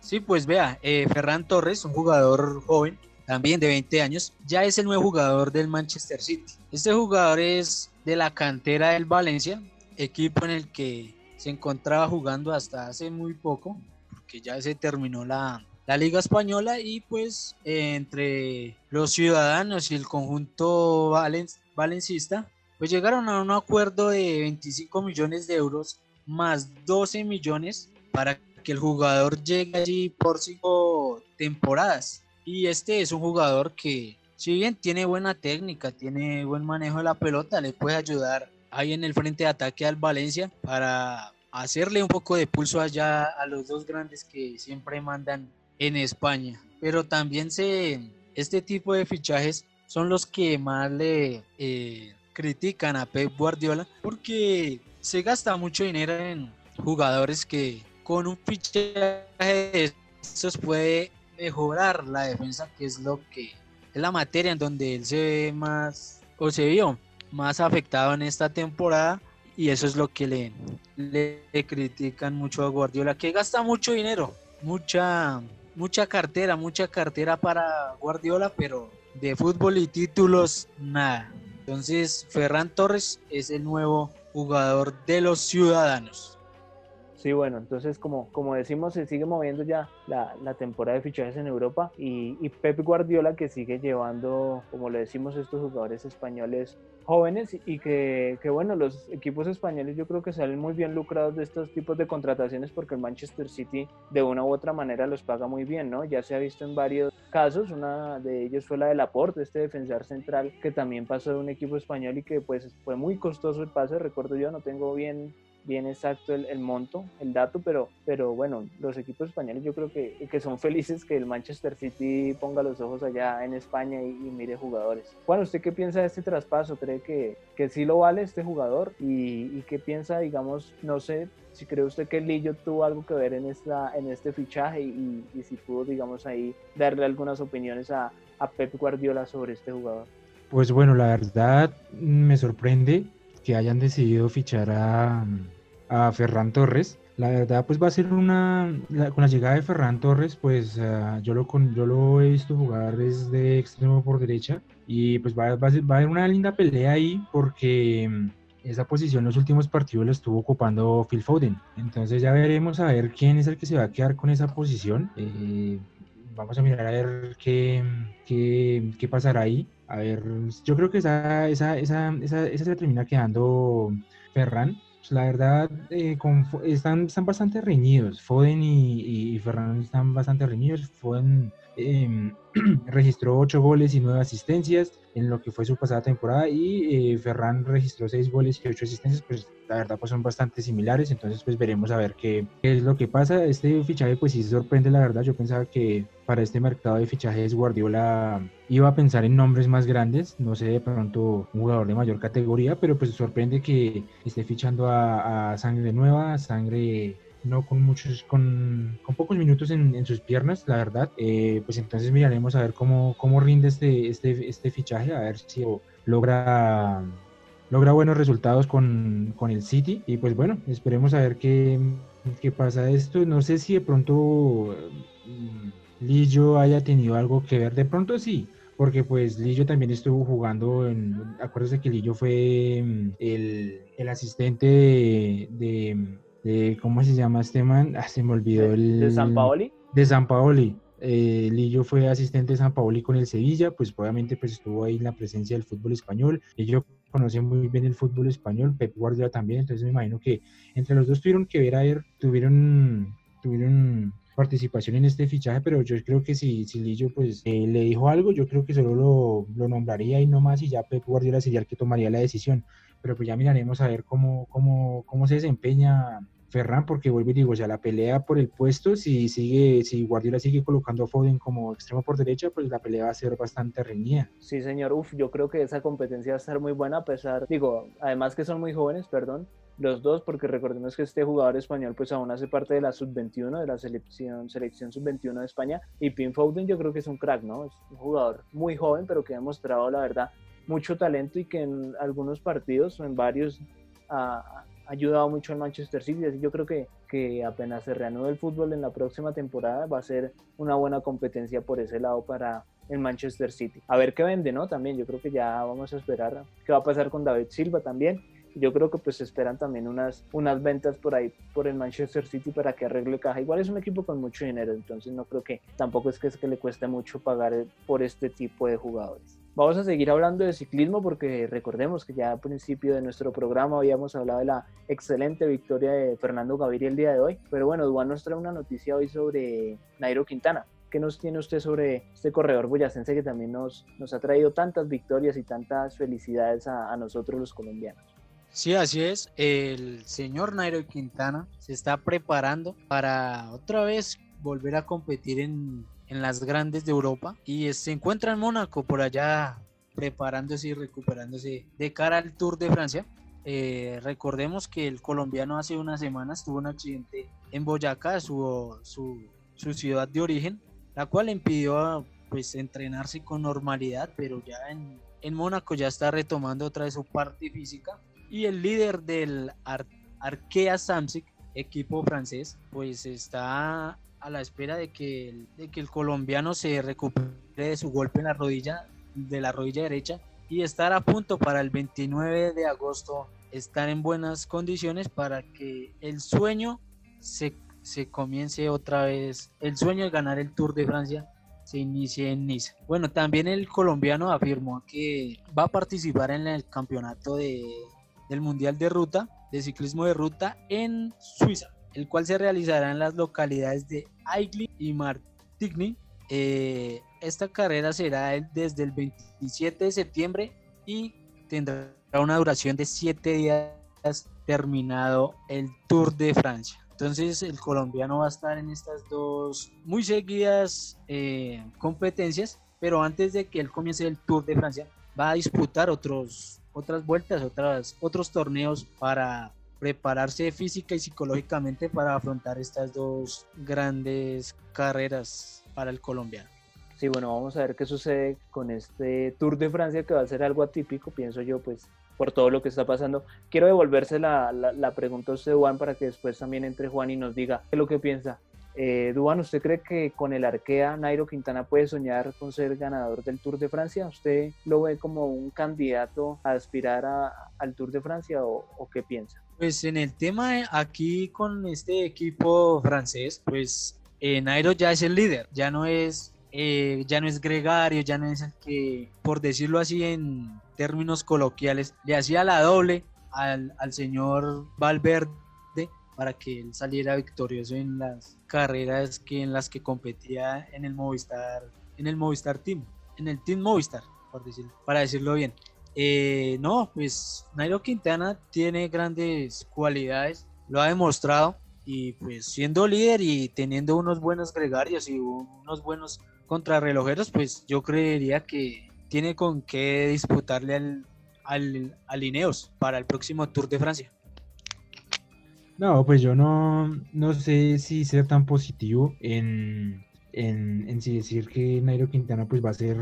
Sí, pues vea, eh, Ferran Torres, un jugador joven, también de 20 años, ya es el nuevo jugador del Manchester City. Este jugador es de la cantera del Valencia, equipo en el que se encontraba jugando hasta hace muy poco, porque ya se terminó la, la Liga Española y pues entre los ciudadanos y el conjunto valen, valencista, pues llegaron a un acuerdo de 25 millones de euros más 12 millones para que el jugador llegue allí por cinco temporadas. Y este es un jugador que, si bien tiene buena técnica, tiene buen manejo de la pelota, le puede ayudar ahí en el frente de ataque al Valencia para hacerle un poco de pulso allá a los dos grandes que siempre mandan en España. Pero también se, este tipo de fichajes son los que más le eh, critican a Pep Guardiola porque se gasta mucho dinero en jugadores que con un fichaje de estos puede mejorar la defensa, que es lo que es la materia en donde él se ve más o se vio más afectado en esta temporada y eso es lo que le, le, critican mucho a Guardiola, que gasta mucho dinero, mucha, mucha cartera, mucha cartera para Guardiola, pero de fútbol y títulos nada. Entonces Ferran Torres es el nuevo jugador de los ciudadanos. Sí, bueno, entonces como, como decimos, se sigue moviendo ya la, la temporada de fichajes en Europa y, y, Pep Guardiola que sigue llevando, como le decimos, estos jugadores españoles jóvenes y que, que, bueno, los equipos españoles yo creo que salen muy bien lucrados de estos tipos de contrataciones porque el Manchester City de una u otra manera los paga muy bien, ¿no? Ya se ha visto en varios casos, una de ellos fue la del Laporte, este defensor central que también pasó de un equipo español y que pues fue muy costoso el pase, recuerdo yo, no tengo bien bien exacto el, el, monto, el dato, pero, pero bueno, los equipos españoles yo creo que, que, son felices que el Manchester City ponga los ojos allá en España y, y mire jugadores. Bueno, ¿usted qué piensa de este traspaso? ¿Cree que, que sí lo vale este jugador? ¿Y, y qué piensa, digamos, no sé, si cree usted que Lillo tuvo algo que ver en, esta, en este fichaje y, y si pudo, digamos, ahí darle algunas opiniones a, a Pep Guardiola sobre este jugador? Pues bueno, la verdad me sorprende que hayan decidido fichar a, a Ferran Torres. La verdad, pues va a ser una. con la llegada de Ferran Torres, pues uh, yo, lo, con, yo lo he visto jugar desde extremo por derecha. Y pues va, va, va a haber una linda pelea ahí, porque mm, esa posición en los últimos partidos la estuvo ocupando Phil Foden. Entonces ya veremos a ver quién es el que se va a quedar con esa posición. Eh, vamos a mirar a ver qué, qué, qué pasará ahí. A ver, yo creo que esa, esa, esa, esa, esa se termina quedando Ferran. Pues la verdad, eh, con, están, están bastante reñidos. Foden y, y, Ferran están bastante reñidos. Foden eh, registró 8 goles y 9 asistencias en lo que fue su pasada temporada y eh, Ferran registró 6 goles y 8 asistencias, pues la verdad pues son bastante similares, entonces pues veremos a ver qué, es lo que pasa. Este fichaje pues sí sorprende la verdad, yo pensaba que para este mercado de fichajes Guardiola iba a pensar en nombres más grandes, no sé de pronto un jugador de mayor categoría, pero pues sorprende que esté fichando a sangre nueva, sangre no con muchos, con, con pocos minutos en, en, sus piernas, la verdad. Eh, pues entonces miraremos a ver cómo, cómo rinde este, este, este fichaje, a ver si logra, logra buenos resultados con, con, el City. Y pues bueno, esperemos a ver qué, qué pasa esto. No sé si de pronto mm, Lillo haya tenido algo que ver, de pronto sí. Porque pues Lillo también estuvo jugando en... Acuérdense que Lillo fue mm, el, el asistente de, de de ¿cómo se llama este man? Ah, se me olvidó ¿De, el... de San Paoli? De San Paoli. Eh, Lillo fue asistente de San Paoli con el Sevilla, pues obviamente pues estuvo ahí en la presencia del fútbol español. Lillo conoce muy bien el fútbol español, Pep Guardiola también, entonces me imagino que entre los dos tuvieron que ver a ver, tuvieron, tuvieron participación en este fichaje, pero yo creo que si, si Lillo pues eh, le dijo algo, yo creo que solo lo, lo nombraría y no más y ya Pep Guardiola sería el que tomaría la decisión, pero pues ya miraremos a ver cómo, cómo, cómo se desempeña Ferran, porque vuelvo y digo, o sea, la pelea por el puesto, si sigue, si Guardiola sigue colocando a Foden como extremo por derecha, pues la pelea va a ser bastante reñida. Sí, señor, uf, yo creo que esa competencia va a estar muy buena, a pesar, digo, además que son muy jóvenes, perdón, los dos, porque recordemos que este jugador español pues aún hace parte de la sub-21, de la selección, selección sub-21 de España, y Pin Foden yo creo que es un crack, ¿no? Es un jugador muy joven, pero que ha demostrado, la verdad, mucho talento y que en algunos partidos o en varios ha, ayudado mucho al Manchester City. Así yo creo que, que apenas se reanude el fútbol en la próxima temporada va a ser una buena competencia por ese lado para el Manchester City. A ver qué vende, ¿no? También yo creo que ya vamos a esperar qué va a pasar con David Silva también. Yo creo que pues esperan también unas, unas ventas por ahí por el Manchester City para que arregle caja. Igual es un equipo con mucho dinero, entonces no creo que tampoco es que, es que le cueste mucho pagar por este tipo de jugadores. Vamos a seguir hablando de ciclismo porque recordemos que ya al principio de nuestro programa habíamos hablado de la excelente victoria de Fernando Gaviria el día de hoy. Pero bueno, Duan nos trae una noticia hoy sobre Nairo Quintana. ¿Qué nos tiene usted sobre este corredor boyacense que también nos, nos ha traído tantas victorias y tantas felicidades a nosotros los colombianos? Sí, así es. El señor Nairo Quintana se está preparando para otra vez volver a competir en, en las grandes de Europa y se encuentra en Mónaco por allá preparándose y recuperándose de cara al Tour de Francia. Eh, recordemos que el colombiano hace unas semanas tuvo un accidente en Boyacá, su, su, su ciudad de origen, la cual le impidió pues entrenarse con normalidad, pero ya en, en Mónaco ya está retomando otra vez su parte física y el líder del Ar Arkea Samsic, equipo francés, pues está a la espera de que, el, de que el colombiano se recupere de su golpe en la rodilla, de la rodilla derecha, y estar a punto para el 29 de agosto, estar en buenas condiciones para que el sueño se, se comience otra vez, el sueño de ganar el Tour de Francia se inicie en Niza. Bueno, también el colombiano afirmó que va a participar en el campeonato de, del Mundial de Ruta, de ciclismo de ruta en Suiza el cual se realizará en las localidades de Aigli y Martigny. Eh, esta carrera será desde el 27 de septiembre y tendrá una duración de 7 días terminado el Tour de Francia. Entonces el colombiano va a estar en estas dos muy seguidas eh, competencias, pero antes de que él comience el Tour de Francia, va a disputar otros, otras vueltas, otras, otros torneos para prepararse física y psicológicamente para afrontar estas dos grandes carreras para el colombiano. Sí, bueno, vamos a ver qué sucede con este Tour de Francia que va a ser algo atípico, pienso yo, pues por todo lo que está pasando. Quiero devolverse la, la, la pregunta a usted, Juan, para que después también entre Juan y nos diga qué es lo que piensa. Eh, Duan, ¿usted cree que con el Arkea Nairo Quintana puede soñar con ser ganador del Tour de Francia? ¿Usted lo ve como un candidato a aspirar al Tour de Francia o, qué piensa? Pues en el tema aquí con este equipo francés, pues eh, Nairo ya es el líder, ya no es, eh, ya no es gregario, ya no es el que, por decirlo así en términos coloquiales, le hacía la doble al, al señor Valverde para que él saliera victorioso en las carreras que en las que competía en el Movistar, en el Movistar Team, en el Team Movistar, para decirlo bien. Eh, no, pues Nairo Quintana tiene grandes cualidades, lo ha demostrado y pues siendo líder y teniendo unos buenos gregarios y unos buenos contrarrelojeros, pues yo creería que tiene con qué disputarle al, al, al Ineos para el próximo Tour de Francia. No, pues yo no, no sé si ser tan positivo en, en, en si decir que Nairo Quintana pues va a ser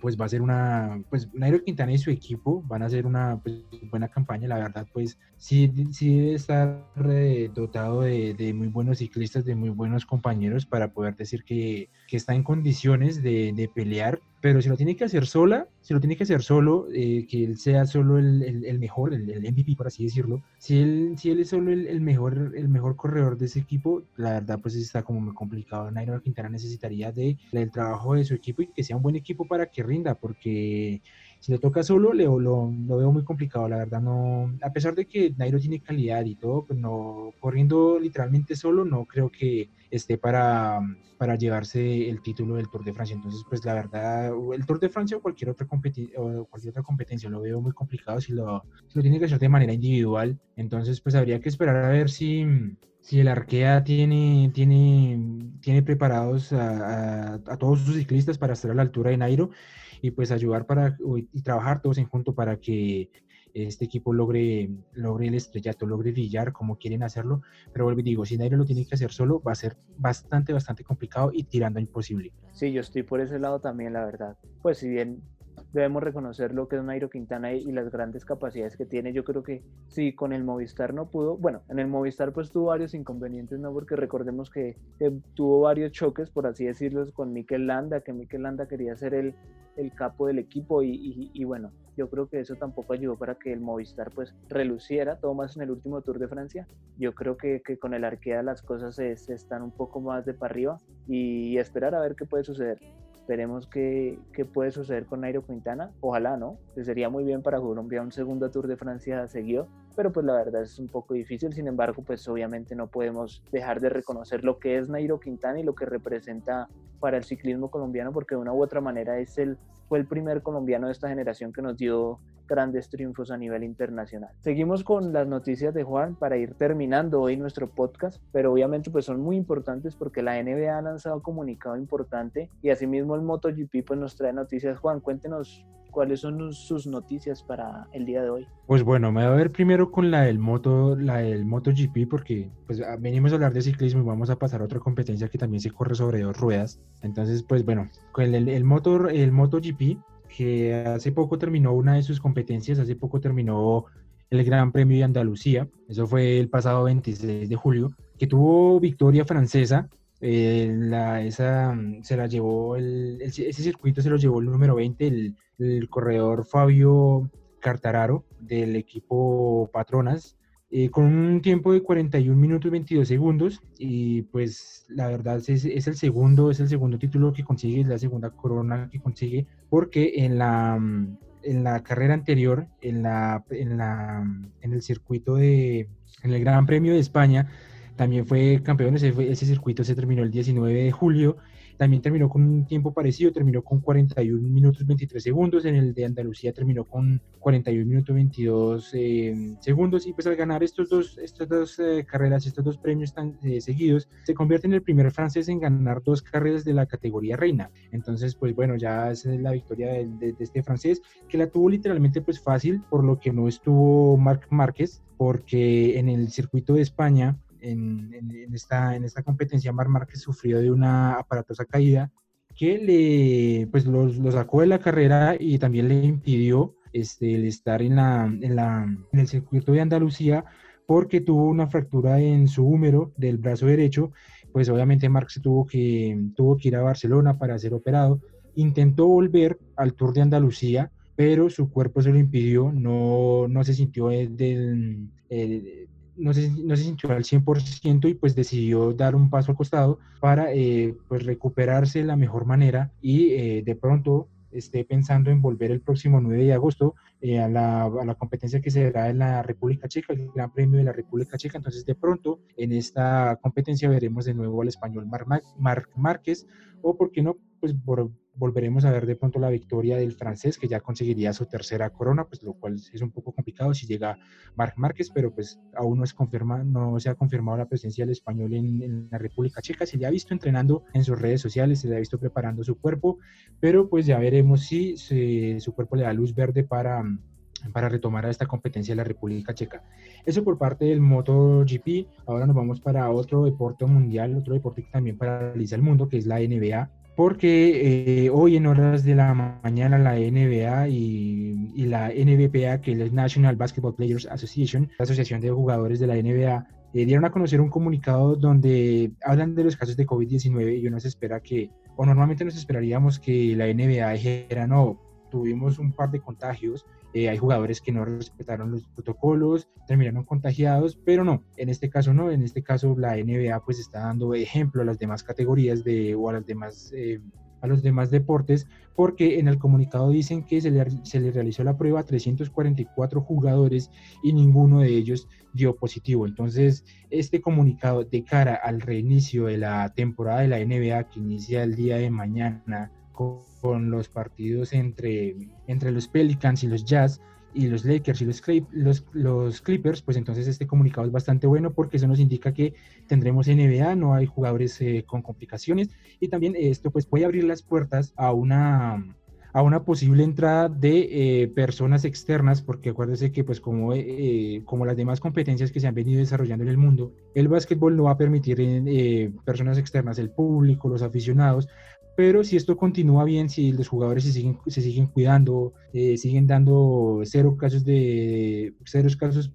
pues va a ser una, pues Nairo Quintana y su equipo van a hacer una pues, buena campaña, la verdad pues sí, sí debe estar eh, dotado de, de, muy buenos ciclistas, de muy buenos compañeros para poder decir que, que está en condiciones de, de, pelear pero si lo tiene que hacer sola, si lo tiene que hacer solo, eh, que él sea solo el, el, mejor, el, el, MVP, por así decirlo, si él, si él es solo el, mejor, el mejor corredor de ese equipo, la verdad pues está como muy complicado. Nairo Quintana necesitaría de, del trabajo de su equipo y que sea un buen equipo para que rinda, porque si le toca solo, le, lo, lo, veo muy complicado, la verdad. no A pesar de que Nairo tiene calidad y todo, pues no, corriendo literalmente solo, no creo que esté para, para llevarse el título del Tour de Francia. Entonces, pues la verdad, el Tour de Francia o cualquier otra, o cualquier otra competencia lo veo muy complicado si lo, lo tiene que hacer de manera individual. Entonces, pues habría que esperar a ver si si el Arkea tiene, tiene, tiene preparados a, a, todos sus ciclistas para estar a la altura de Nairo y pues ayudar para y trabajar todos en junto para que este equipo logre, logre el estrellato, logre brillar como quieren hacerlo. Pero vuelvo y digo, si Nairo lo tiene que hacer solo, va a ser bastante, bastante complicado y tirando a imposible. Sí, yo estoy por ese lado también, la verdad. Pues si bien debemos reconocer lo que es Nairo Quintana y las grandes capacidades que tiene. Yo creo que sí, con el Movistar no pudo, bueno, en el Movistar pues tuvo varios inconvenientes, ¿no? Porque recordemos que, tuvo varios choques, por así decirlo, con Mikel Landa, que Mikel Landa quería ser el, el capo del equipo y, y, bueno, yo creo que eso tampoco ayudó para que el Movistar pues reluciera, todo más en el último Tour de Francia. Yo creo que, que con el Arkea las cosas se, se, están un poco más de para arriba y esperar a ver qué puede suceder. Esperemos que, puede suceder con Nairo Quintana. Ojalá, ¿no? Que sería muy bien para Colombia un segundo Tour de Francia seguido, pero pues la verdad es un poco difícil. Sin embargo, pues obviamente no podemos dejar de reconocer lo que es Nairo Quintana y lo que representa para el ciclismo colombiano, porque de una u otra manera es el, fue el primer colombiano de esta generación que nos dio grandes triunfos a nivel internacional. Seguimos con las noticias de Juan para ir terminando hoy nuestro podcast, pero obviamente pues son muy importantes porque la NBA ha lanzado un comunicado importante y asimismo el MotoGP pues nos trae noticias. Juan, cuéntenos cuáles son sus noticias para el día de hoy. Pues bueno, me voy a ver primero con la del moto, la del MotoGP, porque pues ah, venimos a hablar de ciclismo y vamos a pasar a otra competencia que también se corre sobre dos ruedas. Entonces, pues bueno, el, el, el, motor, el MotoGP que hace poco terminó una de sus competencias, hace poco terminó el Gran Premio de Andalucía, eso fue el pasado 26 de julio, que tuvo victoria francesa, eh, la, esa se la llevó, el, ese circuito se lo llevó el número 20, el, el corredor Fabio Cartararo del equipo Patronas, eh, con un tiempo de 41 minutos 22 segundos y pues la verdad es, es, el segundo es el segundo título que consigue es la segunda corona que consigue porque en la en la carrera anterior en la en la en el circuito de en el Gran Premio de España también fue campeón ese, ese circuito se terminó el 19 de julio también terminó con un tiempo parecido, terminó con 41 minutos 23 segundos, en el de Andalucía terminó con 41 minutos 22 eh, segundos y pues al ganar estos dos, estas dos eh, carreras, estos dos premios tan eh, seguidos, se convierte en el primer francés en ganar dos carreras de la categoría reina. Entonces pues bueno, ya es la victoria de, de, de este francés que la tuvo literalmente pues fácil, por lo que no estuvo Marc Márquez, porque en el circuito de España en, esta, en esta competencia, Mar Márquez sufrió de una aparatosa caída que le, pues, lo, sacó de la carrera y también le impidió este, el estar en, la, en, la, en el circuito de Andalucía porque tuvo una fractura en su húmero del brazo derecho, pues obviamente Marx tuvo que, tuvo que ir a Barcelona para ser operado. Intentó volver al Tour de Andalucía, pero su cuerpo se lo impidió, no, no se sintió del, no se, no se sintió al 100% y pues decidió dar un paso al costado para eh, pues recuperarse de la mejor manera y eh, de pronto esté pensando en volver el próximo 9 de agosto eh, a, la, a, la, competencia que se dará en la República Checa, el Gran Premio de la República Checa. Entonces, de pronto, en esta competencia veremos de nuevo al español Marc Márquez, o por qué no, pues por, volveremos a ver de pronto la victoria del francés, que ya conseguiría su tercera corona, pues lo cual es un poco complicado si llega Marc Márquez, pero pues aún no, es confirma, no se ha confirmado la presencia del español en, la República Checa. Se le ha visto entrenando en sus redes sociales, se le ha visto preparando su cuerpo, pero pues ya veremos si su cuerpo le da luz verde para para retomar a esta competencia de la República Checa. Eso por parte del MotoGP. Ahora nos vamos para otro deporte mundial, otro deporte que también paraliza el mundo, que es la NBA porque eh, hoy en horas de la mañana la NBA y, la NBPA, que es la National Basketball Players Association, la Asociación de Jugadores de la NBA, eh, dieron a conocer un comunicado donde hablan de los casos de COVID-19 y uno se espera que, o normalmente nos esperaríamos que la NBA dijera, no, tuvimos un par de contagios, eh, hay jugadores que no respetaron los protocolos, terminaron contagiados, pero no, en este caso no, en este caso la NBA pues está dando ejemplo a las demás categorías de, o a las demás... Eh, a los demás deportes, porque en el comunicado dicen que se le, se le, realizó la prueba a 344 jugadores y ninguno de ellos dio positivo. Entonces, este comunicado de cara al reinicio de la temporada de la NBA que inicia el día de mañana con, los partidos entre, entre los Pelicans y los Jazz y los Lakers y los, los, los, Clippers, pues entonces este comunicado es bastante bueno porque eso nos indica que tendremos NBA, no hay jugadores eh, con complicaciones y también esto pues puede abrir las puertas a una a una posible entrada de eh, personas externas, porque acuérdese que pues como, eh, como las demás competencias que se han venido desarrollando en el mundo, el básquetbol no va a permitir personas externas, el público, los aficionados, pero si esto continúa bien, si los jugadores se siguen, se siguen cuidando, eh, siguen dando cero casos de cero casos,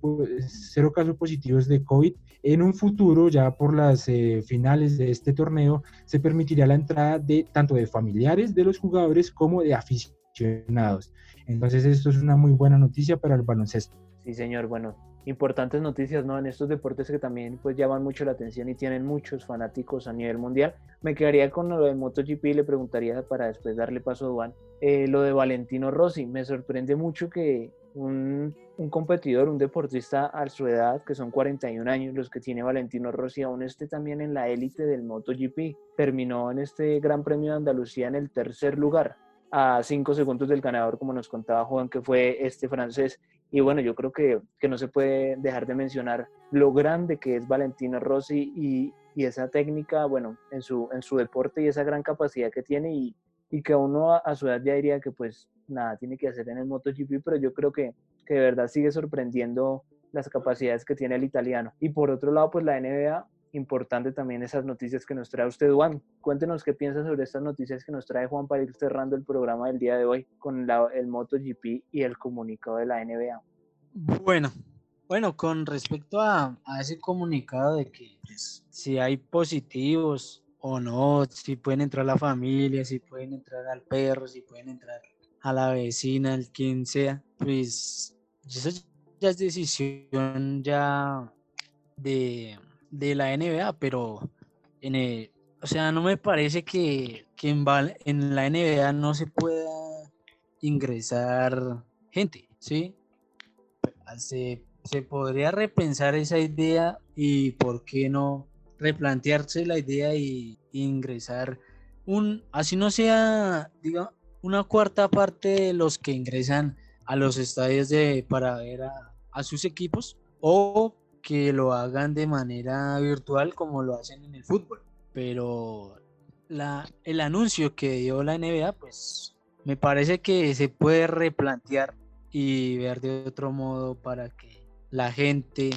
cero casos positivos de COVID, en un futuro, ya por las eh, finales de este torneo, se permitirá la entrada de tanto de familiares de los jugadores como de aficionados. Entonces, esto es una muy buena noticia para el baloncesto. Sí, señor. Bueno, importantes noticias, ¿no? En estos deportes que también pues llaman mucho la atención y tienen muchos fanáticos a nivel mundial. Me quedaría con lo de MotoGP y le preguntaría para después darle paso a Juan, eh, lo de Valentino Rossi. Me sorprende mucho que un, un, competidor, un deportista a su edad, que son 41 años los que tiene Valentino Rossi, aún esté también en la élite del MotoGP. Terminó en este Gran Premio de Andalucía en el tercer lugar a cinco segundos del ganador, como nos contaba Juan, que fue este francés. Y bueno, yo creo que, que no se puede dejar de mencionar lo grande que es Valentino Rossi y, y, esa técnica, bueno, en su, en su deporte y esa gran capacidad que tiene y, y que uno a, su edad ya diría que pues nada tiene que hacer en el MotoGP, pero yo creo que, que de verdad sigue sorprendiendo las capacidades que tiene el italiano. Y por otro lado, pues la NBA importante también esas noticias que nos trae usted, Juan. Cuéntenos qué piensa sobre estas noticias que nos trae Juan para ir cerrando el programa del día de hoy con la, el MotoGP y el comunicado de la NBA. Bueno, bueno, con respecto a, a ese comunicado de que pues, si hay positivos o no, si pueden entrar la familia, si pueden entrar al perro, si pueden entrar a la vecina, al quien sea, pues eso ya es decisión ya de, de la NBA, pero en o sea, no me parece que, que en, en, la NBA no se pueda ingresar gente, ¿sí? Se, se podría repensar esa idea y por qué no replantearse la idea y, ingresar un, así no sea, diga, una cuarta parte de los que ingresan a los estadios de, para ver a, a sus equipos o que lo hagan de manera virtual como lo hacen en el fútbol. Pero la, el anuncio que dio la NBA, pues me parece que se puede replantear y ver de otro modo para que la gente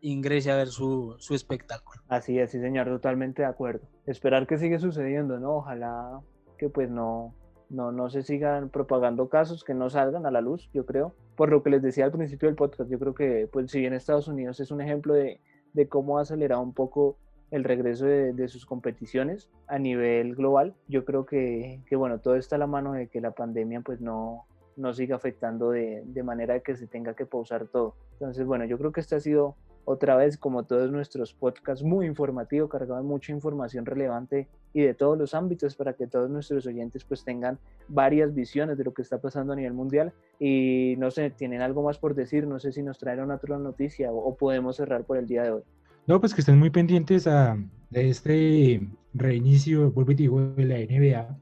ingrese a ver su, su espectáculo. Así es, sí señor, totalmente de acuerdo. Esperar que siga sucediendo, ¿no? Ojalá que pues no, no, no se sigan propagando casos que no salgan a la luz, yo creo. Por lo que les decía al principio del podcast, yo creo que pues si bien Estados Unidos es un ejemplo de, de cómo ha acelerado un poco el regreso de, de, sus competiciones a nivel global, yo creo que, que, bueno, todo está a la mano de que la pandemia pues no, no siga afectando de, de manera que se tenga que pausar todo. Entonces, bueno, yo creo que este ha sido otra vez, como todos nuestros podcasts, muy informativo, cargado de mucha información relevante y de todos los ámbitos para que todos nuestros oyentes pues tengan varias visiones de lo que está pasando a nivel mundial. Y no sé, ¿tienen algo más por decir? No sé si nos traerán otra noticia o, podemos cerrar por el día de hoy. No, pues que estén muy pendientes a, de este reinicio, vuelvo y digo, de la NBA,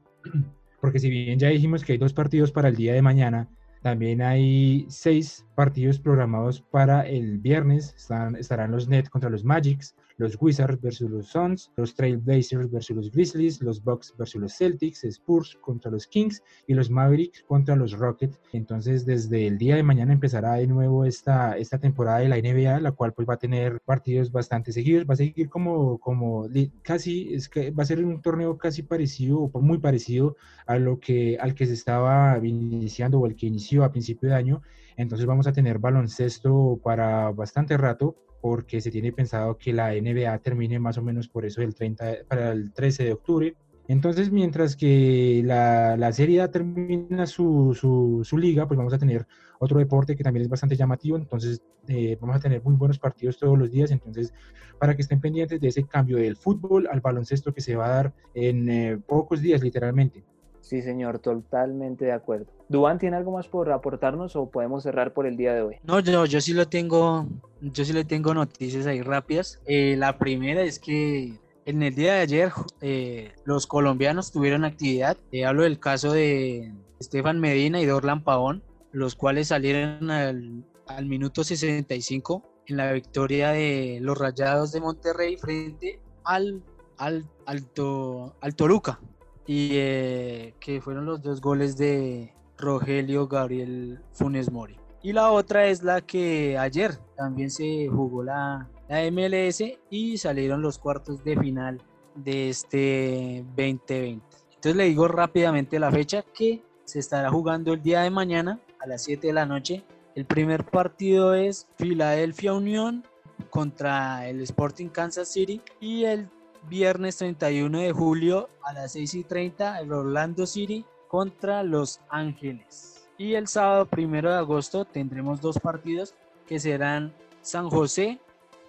porque si bien ya dijimos que hay dos partidos para el día de mañana, también hay seis partidos programados para el viernes. Están, estarán los Nets contra los Magics, los Wizards versus los Suns, los Trailblazers versus los Grizzlies, los Bucks versus los Celtics, Spurs contra los Kings y los Mavericks contra los Rockets. Entonces, desde el día de mañana empezará de nuevo esta, esta temporada de la NBA, la cual pues va a tener partidos bastante seguidos, va a seguir como, como casi, es que va a ser un torneo casi parecido, o muy parecido a lo que, al que se estaba iniciando o el que inició a principio de año. Entonces vamos a tener baloncesto para bastante rato porque se tiene pensado que la NBA termine más o menos por eso del 30, para el 13 de octubre. Entonces, mientras que la, la Serie A termina su, su, su, liga, pues vamos a tener otro deporte que también es bastante llamativo. Entonces, eh, vamos a tener muy buenos partidos todos los días. Entonces, para que estén pendientes de ese cambio del fútbol al baloncesto que se va a dar en eh, pocos días, literalmente. Sí, señor, totalmente de acuerdo. Duan, ¿tiene algo más por aportarnos o podemos cerrar por el día de hoy? No, yo, yo sí lo tengo, yo sí le tengo noticias ahí rápidas. Eh, la primera es que en el día de ayer eh, los colombianos tuvieron actividad. Hablo del caso de Estefan Medina y Dorlan Pavón, los cuales salieron al, al minuto 65 en la victoria de los Rayados de Monterrey frente al, al, Alto, al Toruca y eh, que fueron los dos goles de Rogelio Gabriel Funes Mori. Y la otra es la que ayer también se jugó la, la MLS y salieron los cuartos de final de este 2020. Entonces le digo rápidamente la fecha que se estará jugando el día de mañana a las 7 de la noche. El primer partido es Philadelphia Unión contra el Sporting Kansas City y el viernes 31 de julio a las 6 y 30 el Orlando City contra Los Ángeles. Y el sábado 1 de agosto tendremos dos partidos que serán San José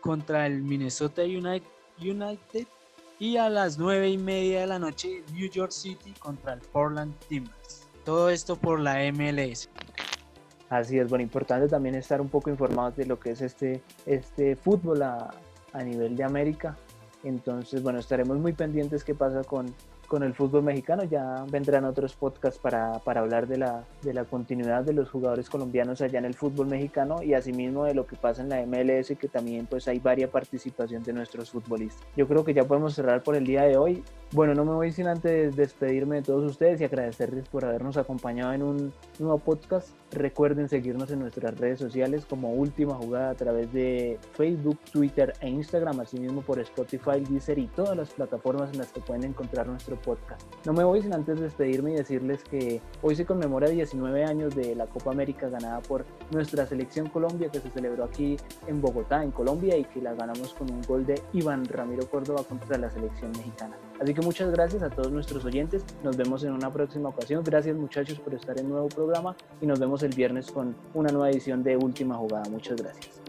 contra el Minnesota United, y a las 9 y media de la noche New York City contra el Portland Timbers. Todo esto por la MLS. Así es, bueno, importante también estar un poco informados de lo que es este, este fútbol a, a nivel de América, entonces, bueno, estaremos muy pendientes qué pasa con, con el fútbol mexicano. Ya vendrán otros podcasts para, para hablar de la, de la continuidad de los jugadores colombianos allá en el fútbol mexicano y asimismo de lo que pasa en la MLS, que también pues hay varia participación de nuestros futbolistas. Yo creo que ya podemos cerrar por el día de hoy. Bueno, no me voy sin antes despedirme de todos ustedes y agradecerles por habernos acompañado en un nuevo podcast. Recuerden seguirnos en nuestras redes sociales como Última Jugada a través de Facebook, Twitter e Instagram, asimismo por Spotify, Deezer y todas las plataformas en las que pueden encontrar nuestro podcast. No me voy sin antes despedirme y decirles que hoy se conmemora 19 años de la Copa América ganada por nuestra selección Colombia que se celebró aquí en Bogotá, en Colombia y que la ganamos con un gol de Iván Ramiro Córdoba contra la selección mexicana. Así que muchas gracias a todos nuestros oyentes. Nos vemos en una próxima ocasión. Gracias muchachos por estar en nuevo programa y nos vemos el viernes con una nueva edición de Última Jugada. Muchas gracias.